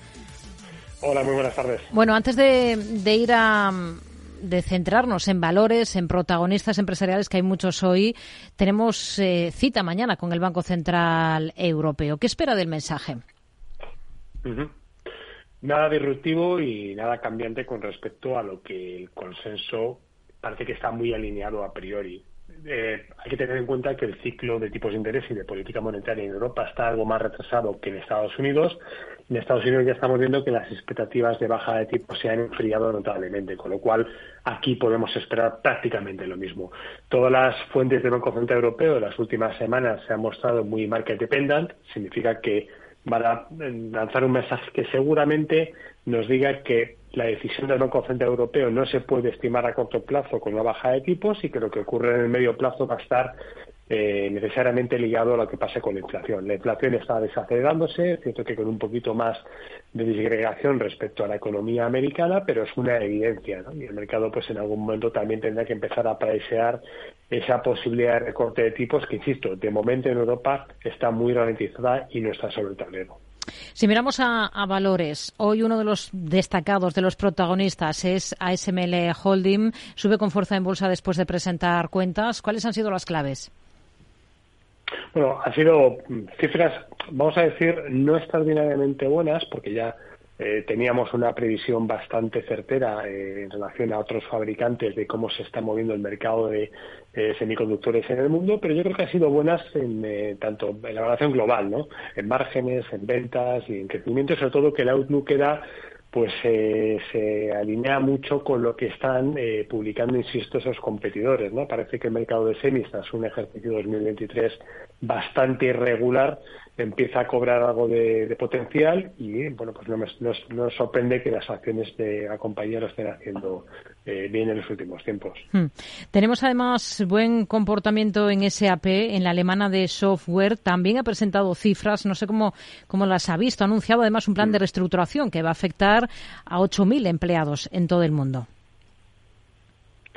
Hola, muy buenas tardes. Bueno, antes de, de ir a de centrarnos en valores, en protagonistas empresariales, que hay muchos hoy, tenemos eh, cita mañana con el Banco Central Europeo. ¿Qué espera del mensaje? Nada disruptivo y nada cambiante con respecto a lo que el consenso parece que está muy alineado a priori. Eh, hay que tener en cuenta que el ciclo de tipos de interés y de política monetaria en Europa está algo más retrasado que en Estados Unidos en Estados Unidos ya estamos viendo que las expectativas de baja de tipos se han enfriado notablemente, con lo cual aquí podemos esperar prácticamente lo mismo. Todas las fuentes del Banco Central Europeo en las últimas semanas se han mostrado muy market dependent, significa que van a lanzar un mensaje que seguramente nos diga que la decisión del Banco Central Europeo no se puede estimar a corto plazo con una baja de tipos y que lo que ocurre en el medio plazo va a estar eh, necesariamente ligado a lo que pase con la inflación. La inflación está desacelerándose, es cierto que con un poquito más de disgregación respecto a la economía americana, pero es una evidencia. Y el mercado, pues en algún momento también tendrá que empezar a presear esa posibilidad de recorte de tipos que, insisto, de momento en Europa está muy ralentizada y no está sobre el tablero. Si miramos a, a, valores, hoy uno de los destacados, de los protagonistas es ASML Holding. Sube con fuerza en bolsa después de presentar cuentas. ¿Cuáles han sido las claves? Bueno, han sido cifras, vamos a decir, no extraordinariamente buenas, porque ya eh, teníamos una previsión bastante certera eh, en relación a otros fabricantes de cómo se está moviendo el mercado de eh, semiconductores en el mundo, pero yo creo que han sido buenas en tanto en la evaluación global, ¿no? En márgenes, en ventas y en crecimiento, sobre todo que el outlook era pues se alinea mucho con lo que están publicando, insisto, esos competidores. ¿no? Parece que el mercado de semis, tras un ejercicio 2023 bastante irregular, empieza a cobrar algo de, potencial y bueno pues no nos, sorprende que las acciones de la compañía lo estén haciendo eh, bien en los últimos tiempos. Hmm. Tenemos además buen comportamiento en SAP, en la alemana de software. También ha presentado cifras, no sé cómo, cómo las ha visto. Ha anunciado además un plan de hmm. reestructuración que va a afectar a 8.000 empleados en todo el mundo.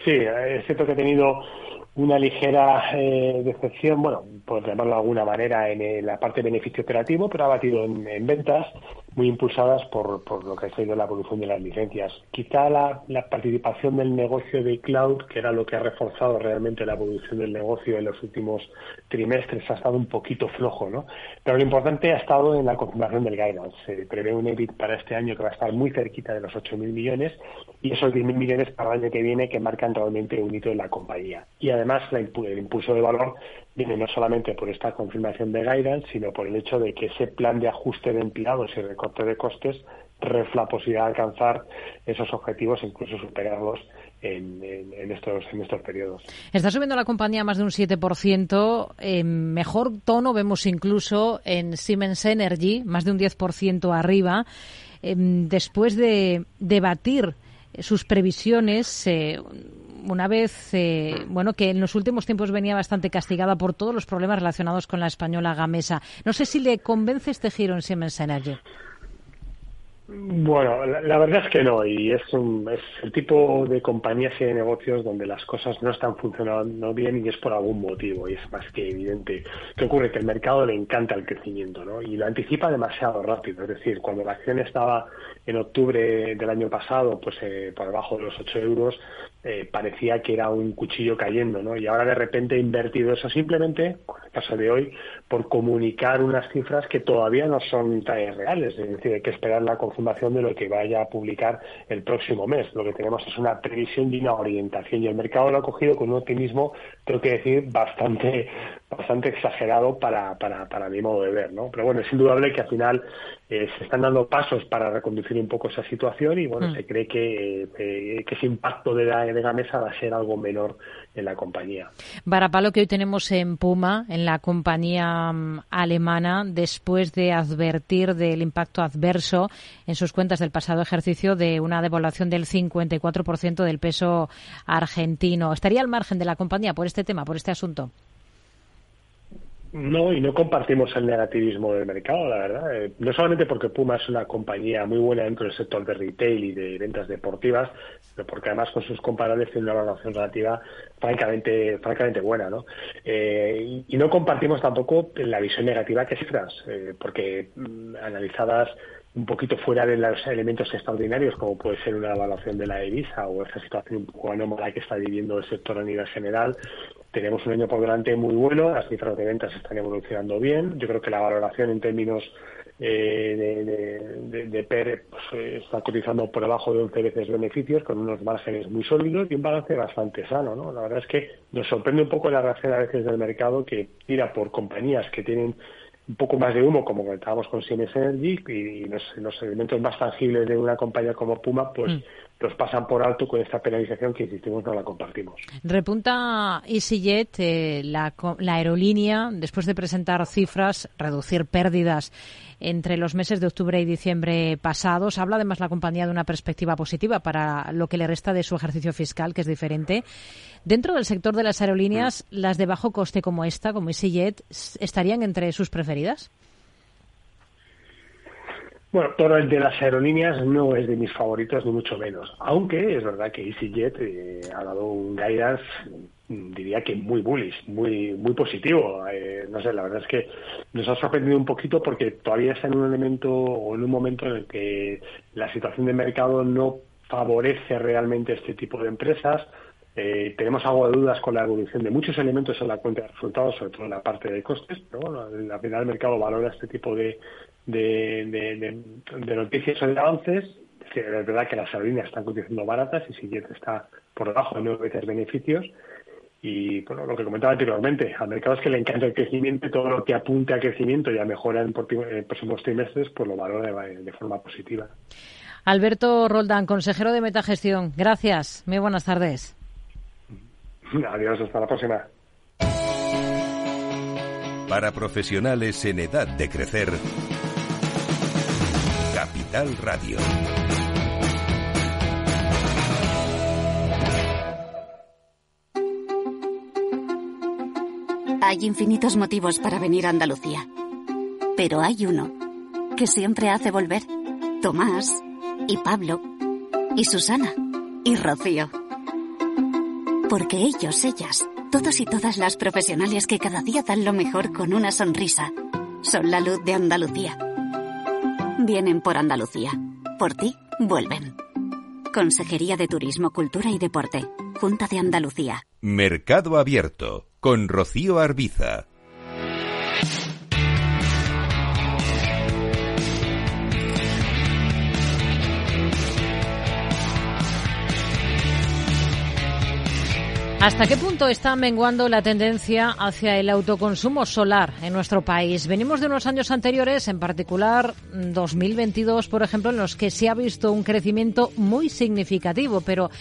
Sí, es cierto que ha tenido una ligera eh, decepción, bueno, por llamarlo de alguna manera, en la parte de beneficio operativo, pero ha batido en ventas muy impulsadas por, por lo que ha sido la evolución de las licencias. Quizá la, participación del negocio de cloud, que era lo que ha reforzado realmente la evolución del negocio en los últimos trimestres, ha estado un poquito flojo, ¿no? Pero lo importante ha estado en la confirmación del guidance. Se prevé un EBIT para este año que va a estar muy cerquita de los 8.000 millones y esos 10.000 millones para el año que viene que marcan realmente un hito en la compañía. Y además el impulso de valor viene no solamente por esta confirmación de guidance, sino por el hecho de que ese plan de ajuste de empleados y recorte de costes la posibilidad de alcanzar esos objetivos incluso superarlos en, estos, en estos periodos. Está subiendo la compañía más de un 7%. En mejor tono vemos incluso en Siemens Energy, más de un 10% arriba. Em, después de debatir sus previsiones, eh, una vez, eh, bueno, que en los últimos tiempos venía bastante castigada por todos los problemas relacionados con la española Gamesa. No sé si le convence este giro en Siemens Energy. Bueno, la, verdad es que no, y es, un, es el tipo de compañías y de negocios donde las cosas no están funcionando bien y es por algún motivo, y es más que evidente. ¿Qué ocurre? Que el mercado le encanta el crecimiento, ¿no? Y lo anticipa demasiado rápido, es decir, cuando la acción estaba en octubre del año pasado, pues eh, por debajo de los 8 euros, eh, parecía que era un cuchillo cayendo, ¿no? Y ahora de repente ha invertido eso simplemente, con el caso de hoy, por comunicar unas cifras que todavía no son reales, es decir, hay que esperar la confirmación de lo que vaya a publicar el próximo mes. Lo que tenemos es una previsión y una orientación y el mercado lo ha cogido con un optimismo, tengo que decir, bastante bastante exagerado para, para, para mi modo de ver, ¿no? Pero bueno, es indudable que al final eh, se están dando pasos para reconducir un poco esa situación y bueno, mm. se cree que, eh, que ese impacto de la, de la mesa va a ser algo menor en la compañía. Varapalo que hoy tenemos en Puma, en la compañía mm, alemana, después de advertir del impacto adverso en sus cuentas del pasado ejercicio de una devaluación del 54% del peso argentino. ¿Estaría al margen de la compañía por este tema, por este asunto? No, y no compartimos el negativismo del mercado, la verdad. Eh, no solamente porque Puma es una compañía muy buena dentro del sector de retail y de ventas deportivas, pero porque además con sus comparables tiene una valoración relativa francamente, francamente buena, ¿no? Eh, y, no compartimos tampoco la visión negativa que cifras, eh, porque mm, analizadas un poquito fuera de los elementos extraordinarios, como puede ser una evaluación de la divisa o esa situación un poco anómala que está viviendo el sector a nivel general, tenemos un año por delante muy bueno, las cifras de ventas están evolucionando bien. Yo creo que la valoración en términos eh, de, PER pues, eh, está cotizando por debajo de 11 veces beneficios, con unos márgenes muy sólidos y un balance bastante sano. ¿no? La verdad es que nos sorprende un poco la reacción a veces del mercado que tira por compañías que tienen un poco más de humo, como comentábamos con Siemens Energy, y, los, elementos más tangibles de una compañía como Puma, pues mm. Los pasan por alto con esta penalización que, insistimos, no la compartimos. Repunta EasyJet, eh, la, la aerolínea, después de presentar cifras, reducir pérdidas entre los meses de octubre y diciembre pasados. Habla además la compañía de una perspectiva positiva para lo que le resta de su ejercicio fiscal, que es diferente. Dentro del sector de las aerolíneas, las de bajo coste como esta, como EasyJet, ¿estarían entre sus preferidas? Bueno, todo el de las aerolíneas no es de mis favoritos, ni mucho menos. Aunque es verdad que EasyJet eh, ha dado un guidance diría que muy bullish, muy muy positivo. Eh, no sé, la verdad es que nos ha sorprendido un poquito porque todavía está en un elemento o en un momento en el que la situación de mercado no favorece realmente este tipo de empresas. Eh, tenemos algo de dudas con la evolución de muchos elementos en la cuenta de resultados, sobre todo en la parte de costes, pero bueno, al final el mercado valora este tipo de, de, noticias o de avances. Es verdad que las aerolíneas están cotizando baratas y siguiente está por debajo de nueve veces beneficios. Y bueno, lo que comentaba anteriormente, al mercado es que le encanta el crecimiento y todo lo que apunte a crecimiento y a mejora en, próximos trimestres, pues lo valora de, forma positiva. Alberto Roldán, consejero de Metagestión. Gracias. Muy buenas tardes. Adiós, hasta la próxima. Para profesionales en edad de crecer, Radio. Hay infinitos motivos para venir a Andalucía. Pero hay uno que siempre hace volver. Tomás y Pablo y Susana y Rocío. Porque ellos, ellas, todos y todas las profesionales que cada día dan lo mejor con una sonrisa, son la luz de Andalucía. Vienen por Andalucía. Por ti, vuelven. Consejería de Turismo, Cultura y Deporte. Junta de Andalucía. Mercado Abierto con Rocío Arbiza. ¿Hasta qué punto está menguando la tendencia hacia el autoconsumo solar en nuestro país? Venimos de unos años anteriores, en particular 2022, por ejemplo, en los que se ha visto un crecimiento muy significativo. Pero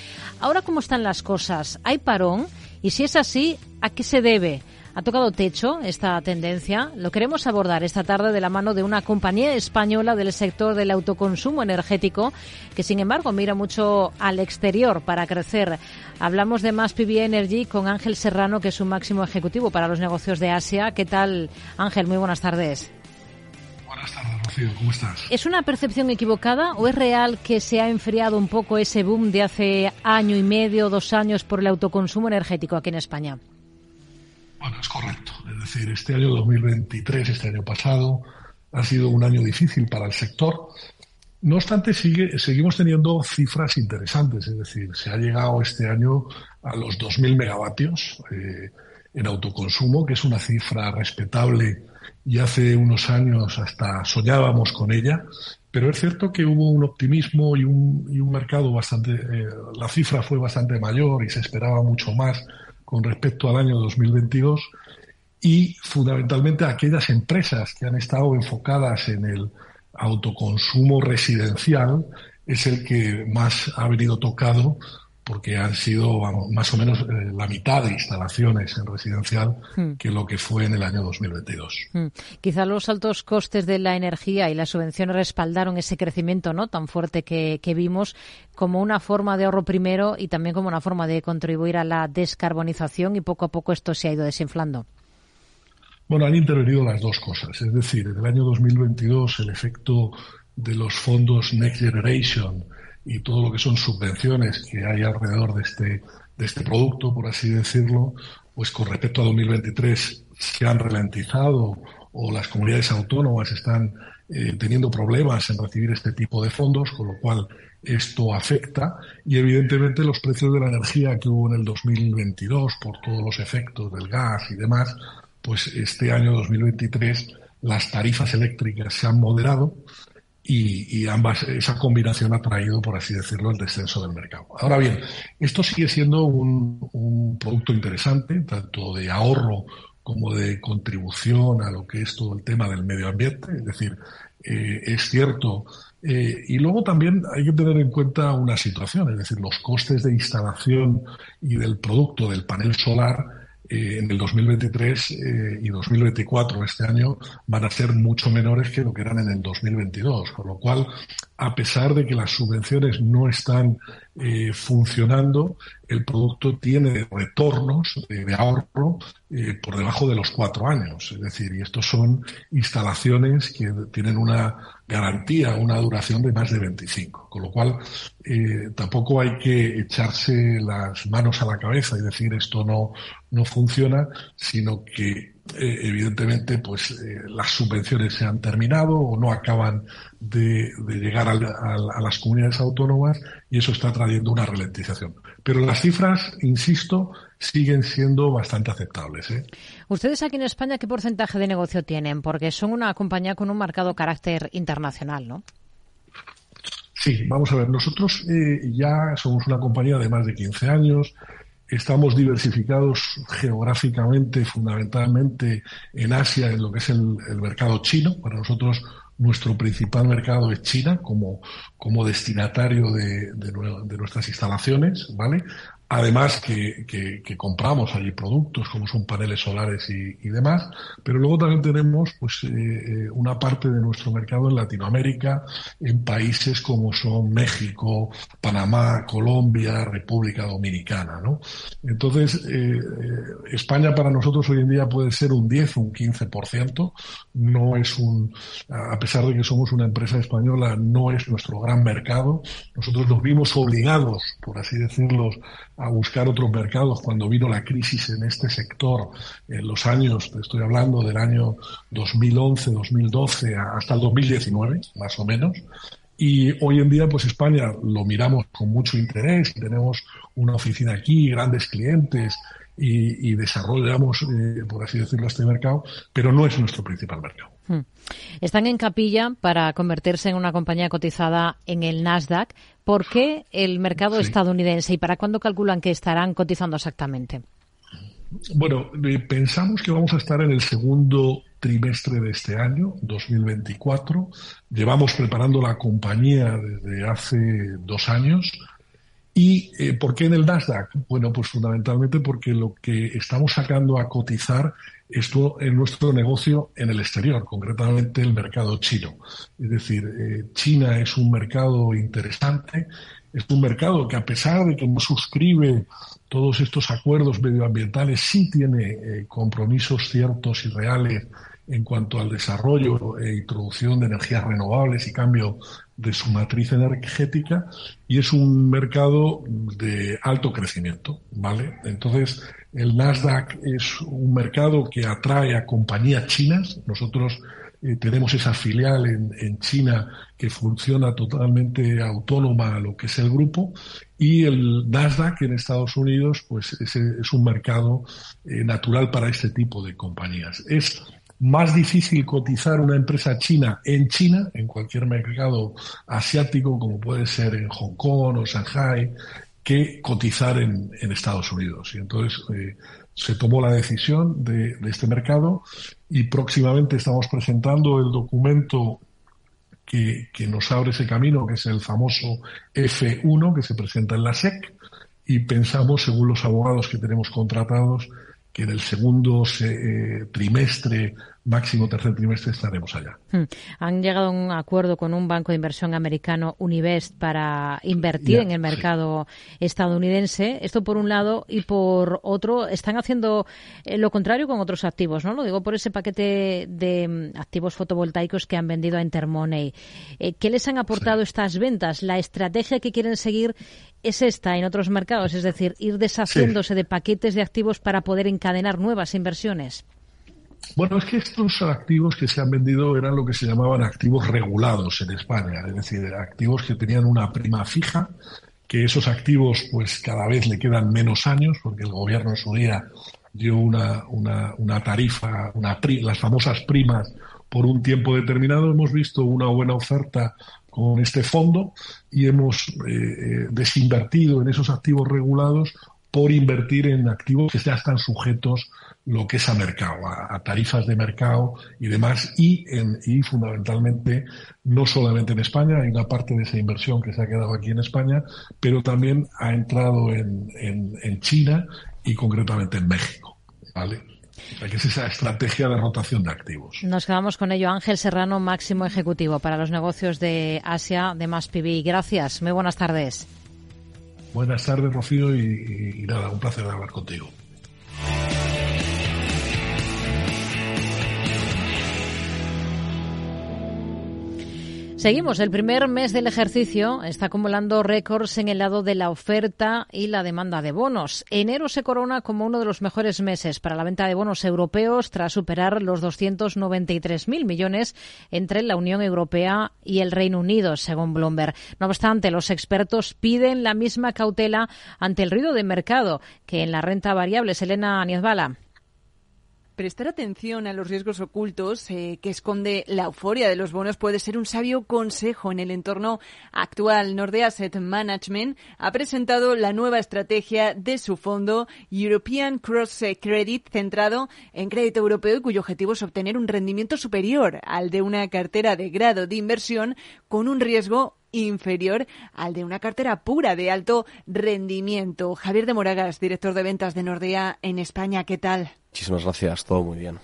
ahora, ¿cómo están las cosas? ¿Hay parón? Y si es así, ¿a qué se debe? ¿Ha tocado techo esta tendencia? Lo queremos abordar esta tarde de la mano de una compañía española del sector del autoconsumo energético que, sin embargo, mira mucho al exterior para crecer. Hablamos de Más PV Energy con Ángel Serrano, que es un máximo ejecutivo para los negocios de Asia. ¿Qué tal, Ángel? Muy buenas tardes. Buenas tardes, Rocío. ¿Cómo estás? ¿Es una percepción equivocada o es real que se ha enfriado un poco ese boom de hace año y medio, dos años por el autoconsumo energético aquí en España? Es correcto. Es decir, este año 2023, este año pasado, ha sido un año difícil para el sector. No obstante, sigue, seguimos teniendo cifras interesantes. Es decir, se ha llegado este año a los 2.000 megavatios eh, en autoconsumo, que es una cifra respetable y hace unos años hasta soñábamos con ella. Pero es cierto que hubo un optimismo y un, y un mercado bastante. Eh, la cifra fue bastante mayor y se esperaba mucho más con respecto al año 2022 y fundamentalmente aquellas empresas que han estado enfocadas en el autoconsumo residencial es el que más ha venido tocado porque han sido más o menos eh, la mitad de instalaciones en residencial hmm. que lo que fue en el año 2022. Hmm. Quizá los altos costes de la energía y las subvenciones respaldaron ese crecimiento no tan fuerte que, vimos como una forma de ahorro primero y también como una forma de contribuir a la descarbonización y poco a poco esto se ha ido desinflando. Bueno, han intervenido las dos cosas. Es decir, en el año 2022 el efecto de los fondos Next Generation y todo lo que son subvenciones que hay alrededor de este, de este producto, por así decirlo, pues con respecto a 2023 se han ralentizado o las comunidades autónomas están eh, teniendo problemas en recibir este tipo de fondos, con lo cual esto afecta y evidentemente los precios de la energía que hubo en el 2022 por todos los efectos del gas y demás, pues este año 2023 las tarifas eléctricas se han moderado y, ambas, esa combinación ha traído, por así decirlo, el descenso del mercado. Ahora bien, esto sigue siendo un, producto interesante, tanto de ahorro como de contribución a lo que es todo el tema del medio ambiente, es decir, eh, es cierto. Eh, y luego también hay que tener en cuenta una situación, es decir, los costes de instalación y del producto del panel solar eh, en el 2023 eh, y 2024, este año, van a ser mucho menores que lo que eran en el 2022. Con lo cual, a pesar de que las subvenciones no están eh, funcionando, el producto tiene retornos de, ahorro por debajo de los cuatro años. Es decir, y estos son instalaciones que tienen una garantía, una duración de más de 25. Con lo cual, tampoco hay que echarse las manos a la cabeza y decir esto no, no funciona, sino que eh, evidentemente, pues eh, las subvenciones se han terminado o no acaban de, llegar a, las comunidades autónomas y eso está trayendo una ralentización. Pero las cifras, insisto, siguen siendo bastante aceptables. ¿eh? ¿Ustedes aquí en España qué porcentaje de negocio tienen? Porque son una compañía con un marcado carácter internacional, ¿no? Sí, vamos a ver, nosotros ya somos una compañía de más de 15 años, Estamos diversificados geográficamente, fundamentalmente en Asia, en lo que es el, mercado chino. Para nosotros nuestro principal mercado es China como, como destinatario de, de, nuestras instalaciones, ¿vale? Además que, compramos allí productos como son paneles solares y, demás, pero luego también tenemos pues eh, eh, una parte de nuestro mercado en Latinoamérica, en países como son México, Panamá, Colombia, República Dominicana, ¿no? Entonces, eh, España para nosotros hoy en día puede ser un 10 o un 15%, no es un, a pesar de que somos una empresa española, no es nuestro gran mercado, nosotros nos vimos obligados, por así decirlo, a buscar otros mercados cuando vino la crisis en este sector en los años, estoy hablando del año 2011, 2012 hasta el 2019, más o menos. Y hoy en día, pues España lo miramos con mucho interés, tenemos una oficina aquí, grandes clientes y, desarrollamos, eh, por así decirlo, este mercado, pero no es nuestro principal mercado. Hmm. Están en capilla para convertirse en una compañía cotizada en el Nasdaq. ¿Por qué el mercado estadounidense y para cuándo calculan que estarán cotizando exactamente? Bueno, eh, pensamos que vamos a estar en el segundo trimestre de este año, 2024. Llevamos preparando la compañía desde hace dos años. ¿Y eh, por qué en el Nasdaq? Bueno, pues fundamentalmente porque lo que estamos sacando a cotizar en nuestro negocio en el exterior, concretamente el mercado chino. Es decir, eh, China es un mercado interesante, es un mercado que a pesar de que no suscribe todos estos acuerdos medioambientales, sí tiene eh, compromisos ciertos y reales en cuanto al desarrollo e introducción de energías renovables y cambio de su matriz energética y es un mercado de alto crecimiento, ¿vale? Entonces, el Nasdaq es un mercado que atrae a compañías chinas. Nosotros eh, tenemos esa filial en, China que funciona totalmente autónoma a lo que es el grupo y el Nasdaq en Estados Unidos pues es, es un mercado eh, natural para este tipo de compañías. Más difícil cotizar una empresa china en China, en cualquier mercado asiático, como puede ser en Hong Kong o Shanghai, que cotizar en, Estados Unidos. Y entonces eh, se tomó la decisión de, este mercado y próximamente estamos presentando el documento que, que, nos abre ese camino, que es el famoso F1 que se presenta en la SEC y pensamos, según los abogados que tenemos contratados, que en el segundo eh, trimestre máximo tercer trimestre estaremos allá. Hmm. Han llegado a un acuerdo con un banco de inversión americano, Univest, para invertir en el mercado estadounidense. Esto por un lado y por otro están haciendo eh, lo contrario con otros activos, ¿no? Lo digo por ese paquete de mm, activos fotovoltaicos que han vendido a Intermoney. Eh, ¿Qué les han aportado estas ventas? La estrategia que quieren seguir es esta en otros mercados, es decir, ir deshaciéndose de paquetes de activos para poder encadenar nuevas inversiones. Bueno, es que estos activos que se han vendido eran lo que se llamaban activos regulados en España, es decir, activos que tenían una prima fija, que esos activos pues cada vez le quedan menos años, porque el gobierno en su día dio una, una, tarifa, una las famosas primas por un tiempo determinado. Hemos visto una buena oferta con este fondo y hemos eh, eh, desinvertido en esos activos regulados por invertir en activos que ya están sujetos lo que es a mercado, a, tarifas de mercado y demás, y, en, y fundamentalmente no solamente en España, hay una parte de esa inversión que se ha quedado aquí en España, pero también ha entrado en, en, China y concretamente en México. ¿vale? Que es esa estrategia de rotación de activos. Nos quedamos con ello. Ángel Serrano, máximo ejecutivo para los negocios de Asia de MASPIBI. Gracias. Muy buenas tardes. Buenas tardes, Rocío, y, y nada, un placer hablar contigo. Seguimos. El primer mes del ejercicio está acumulando récords en el lado de la oferta y la demanda de bonos. Enero se corona como uno de los mejores meses para la venta de bonos europeos tras superar los 293.000 millones entre la Unión Europea y el Reino Unido, según Bloomberg. No obstante, los expertos piden la misma cautela ante el ruido de mercado que en la renta variable. Selena Niezbala. Prestar atención a los riesgos ocultos eh, que esconde la euforia de los bonos puede ser un sabio consejo en el entorno actual. Nordea Asset Management ha presentado la nueva estrategia de su fondo European Cross Credit centrado en crédito europeo y cuyo objetivo es obtener un rendimiento superior al de una cartera de grado de inversión con un riesgo inferior al de una cartera pura de alto rendimiento. Javier de Moragas, director de ventas de Nordea en España, ¿qué tal? Muchísimas gracias, todo muy bien.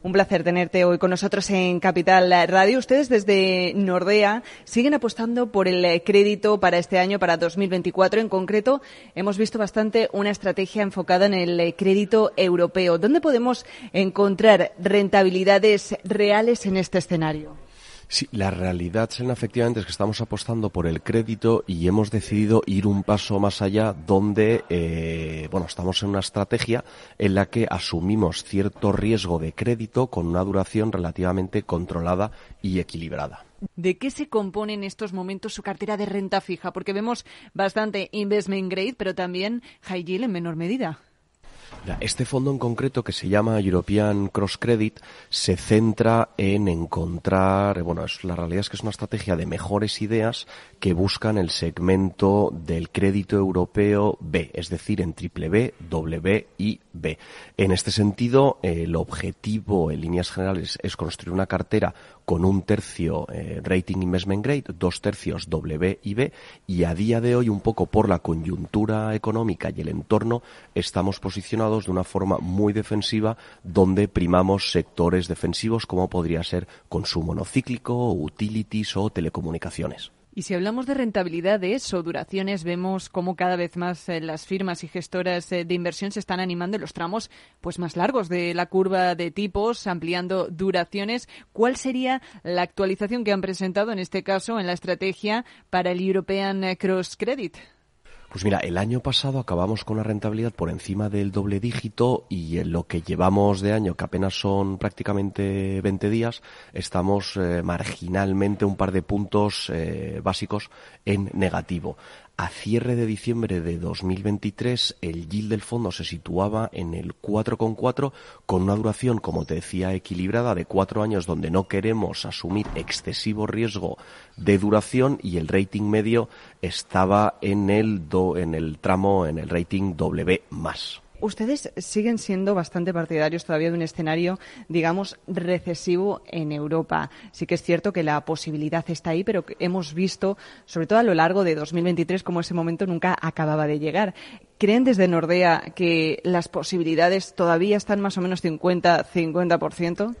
Un placer tenerte hoy con nosotros en Capital Radio. Ustedes desde Nordea siguen apostando por el crédito para este año, para 2024. En concreto, hemos visto bastante una estrategia enfocada en el crédito europeo. ¿Dónde podemos encontrar rentabilidades reales en este escenario? Sí, la realidad, Selena, efectivamente es que estamos apostando por el crédito y hemos decidido ir un paso más allá donde, eh, bueno, estamos en una estrategia en la que asumimos cierto riesgo de crédito con una duración relativamente controlada y equilibrada. ¿De qué se compone en estos momentos su cartera de renta fija? Porque vemos bastante investment grade, pero también high yield en menor medida. Este fondo en concreto, que se llama European Cross Credit, se centra en encontrar, bueno, la realidad es que es una estrategia de mejores ideas que buscan el segmento del crédito europeo B, es decir, en triple B, W y B. En este sentido, el objetivo, en líneas generales, es construir una cartera con un tercio eh, rating investment grade, dos tercios W y B, y a día de hoy, un poco por la coyuntura económica y el entorno, estamos posicionados de una forma muy defensiva, donde primamos sectores defensivos como podría ser consumo no cíclico, utilities o telecomunicaciones. Y si hablamos de rentabilidades o duraciones, vemos cómo cada vez más eh, las firmas y gestoras eh, de inversión se están animando en los tramos pues más largos de la curva de tipos, ampliando duraciones. ¿Cuál sería la actualización que han presentado en este caso en la estrategia para el European Cross Credit? Pues mira, el año pasado acabamos con una rentabilidad por encima del doble dígito y en lo que llevamos de año, que apenas son prácticamente 20 días, estamos eh, marginalmente un par de puntos eh, básicos en negativo. A cierre de diciembre de 2023, el yield del fondo se situaba en el 4,4 con una duración, como te decía, equilibrada de cuatro años donde no queremos asumir excesivo riesgo de duración y el rating medio estaba en el, en el tramo, en el rating W más. Ustedes siguen siendo bastante partidarios todavía de un escenario, digamos, recesivo en Europa. Sí que es cierto que la posibilidad está ahí, pero hemos visto, sobre todo a lo largo de 2023, como ese momento nunca acababa de llegar. ¿Creen desde Nordea que las posibilidades todavía están más o menos 50-50%?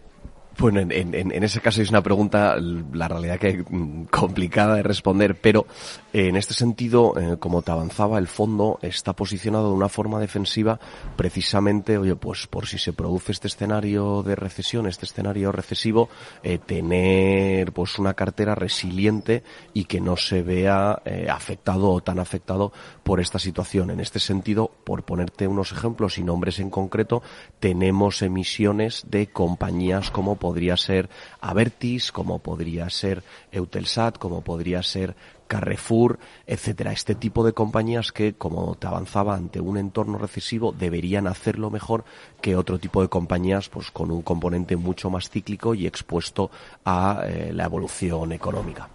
Bueno, en, en, ese caso es una pregunta, la realidad que mm, complicada de responder, pero eh, en este sentido, eh, como te avanzaba, el fondo está posicionado de una forma defensiva precisamente, oye, pues por si se produce este escenario de recesión, este escenario recesivo, eh, tener pues una cartera resiliente y que no se vea afectado o tan afectado por esta situación. En este sentido, por ponerte unos ejemplos y nombres en concreto, tenemos emisiones de compañías como podría ser Avertis, como podría ser Eutelsat, como podría ser Carrefour, etcétera. Este tipo de compañías que, como te avanzaba ante un entorno recesivo, deberían hacerlo mejor que otro tipo de compañías, pues con un componente mucho más cíclico y expuesto a eh, la evolución económica.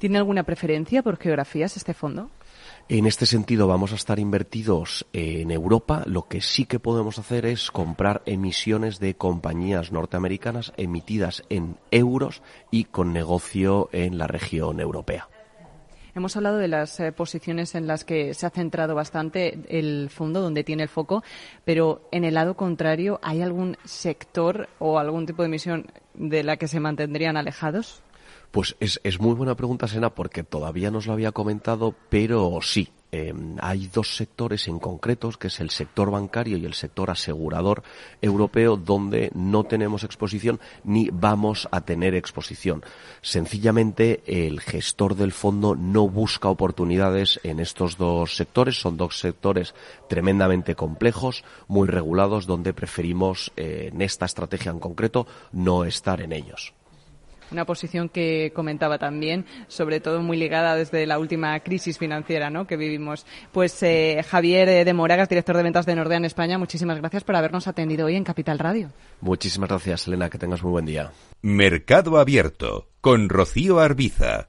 ¿Tiene alguna preferencia por geografías este fondo? En este sentido vamos a estar invertidos en Europa. Lo que sí que podemos hacer es comprar emisiones de compañías norteamericanas emitidas en euros y con negocio en la región europea. Hemos hablado de las eh, posiciones en las que se ha centrado bastante el fondo, donde tiene el foco, pero en el lado contrario, ¿hay algún sector o algún tipo de emisión de la que se mantendrían alejados? Pues es, es muy buena pregunta, Sena, porque todavía nos lo había comentado, pero sí, eh, hay dos sectores en concretos, que es el sector bancario y el sector asegurador europeo, donde no tenemos exposición ni vamos a tener exposición. Sencillamente, el gestor del fondo no busca oportunidades en estos dos sectores. Son dos sectores tremendamente complejos, muy regulados, donde preferimos, eh, en esta estrategia en concreto, no estar en ellos. Una posición que comentaba también, sobre todo muy ligada desde la última crisis financiera ¿no? que vivimos. Pues eh, Javier eh, de Moragas, director de ventas de Nordea en España, muchísimas gracias por habernos atendido hoy en Capital Radio. Muchísimas gracias, Elena. Que tengas muy buen día. Mercado Abierto con Rocío Arbiza.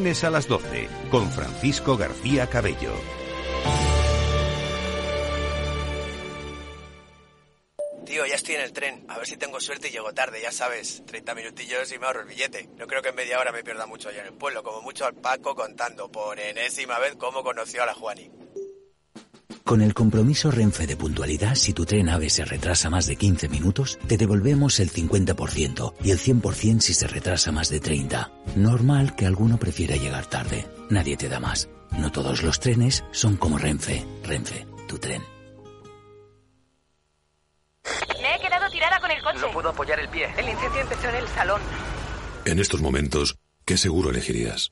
lunes a las 12, con Francisco García Cabello. Tío, ya estoy en el tren. A ver si tengo suerte y llego tarde, ya sabes. 30 minutillos y me ahorro el billete. No creo que en media hora me pierda mucho allá en el pueblo. Como mucho al Paco contando por enésima vez cómo conoció a la Juani. Con el compromiso Renfe de puntualidad, si tu tren AVE se retrasa más de 15 minutos, te devolvemos el 50% y el 100% si se retrasa más de 30. Normal que alguno prefiera llegar tarde. Nadie te da más. No todos los trenes son como Renfe. Renfe, tu tren. Me he quedado tirada con el coche. No puedo apoyar el pie. El incendio empezó en el salón. En estos momentos, ¿qué seguro elegirías?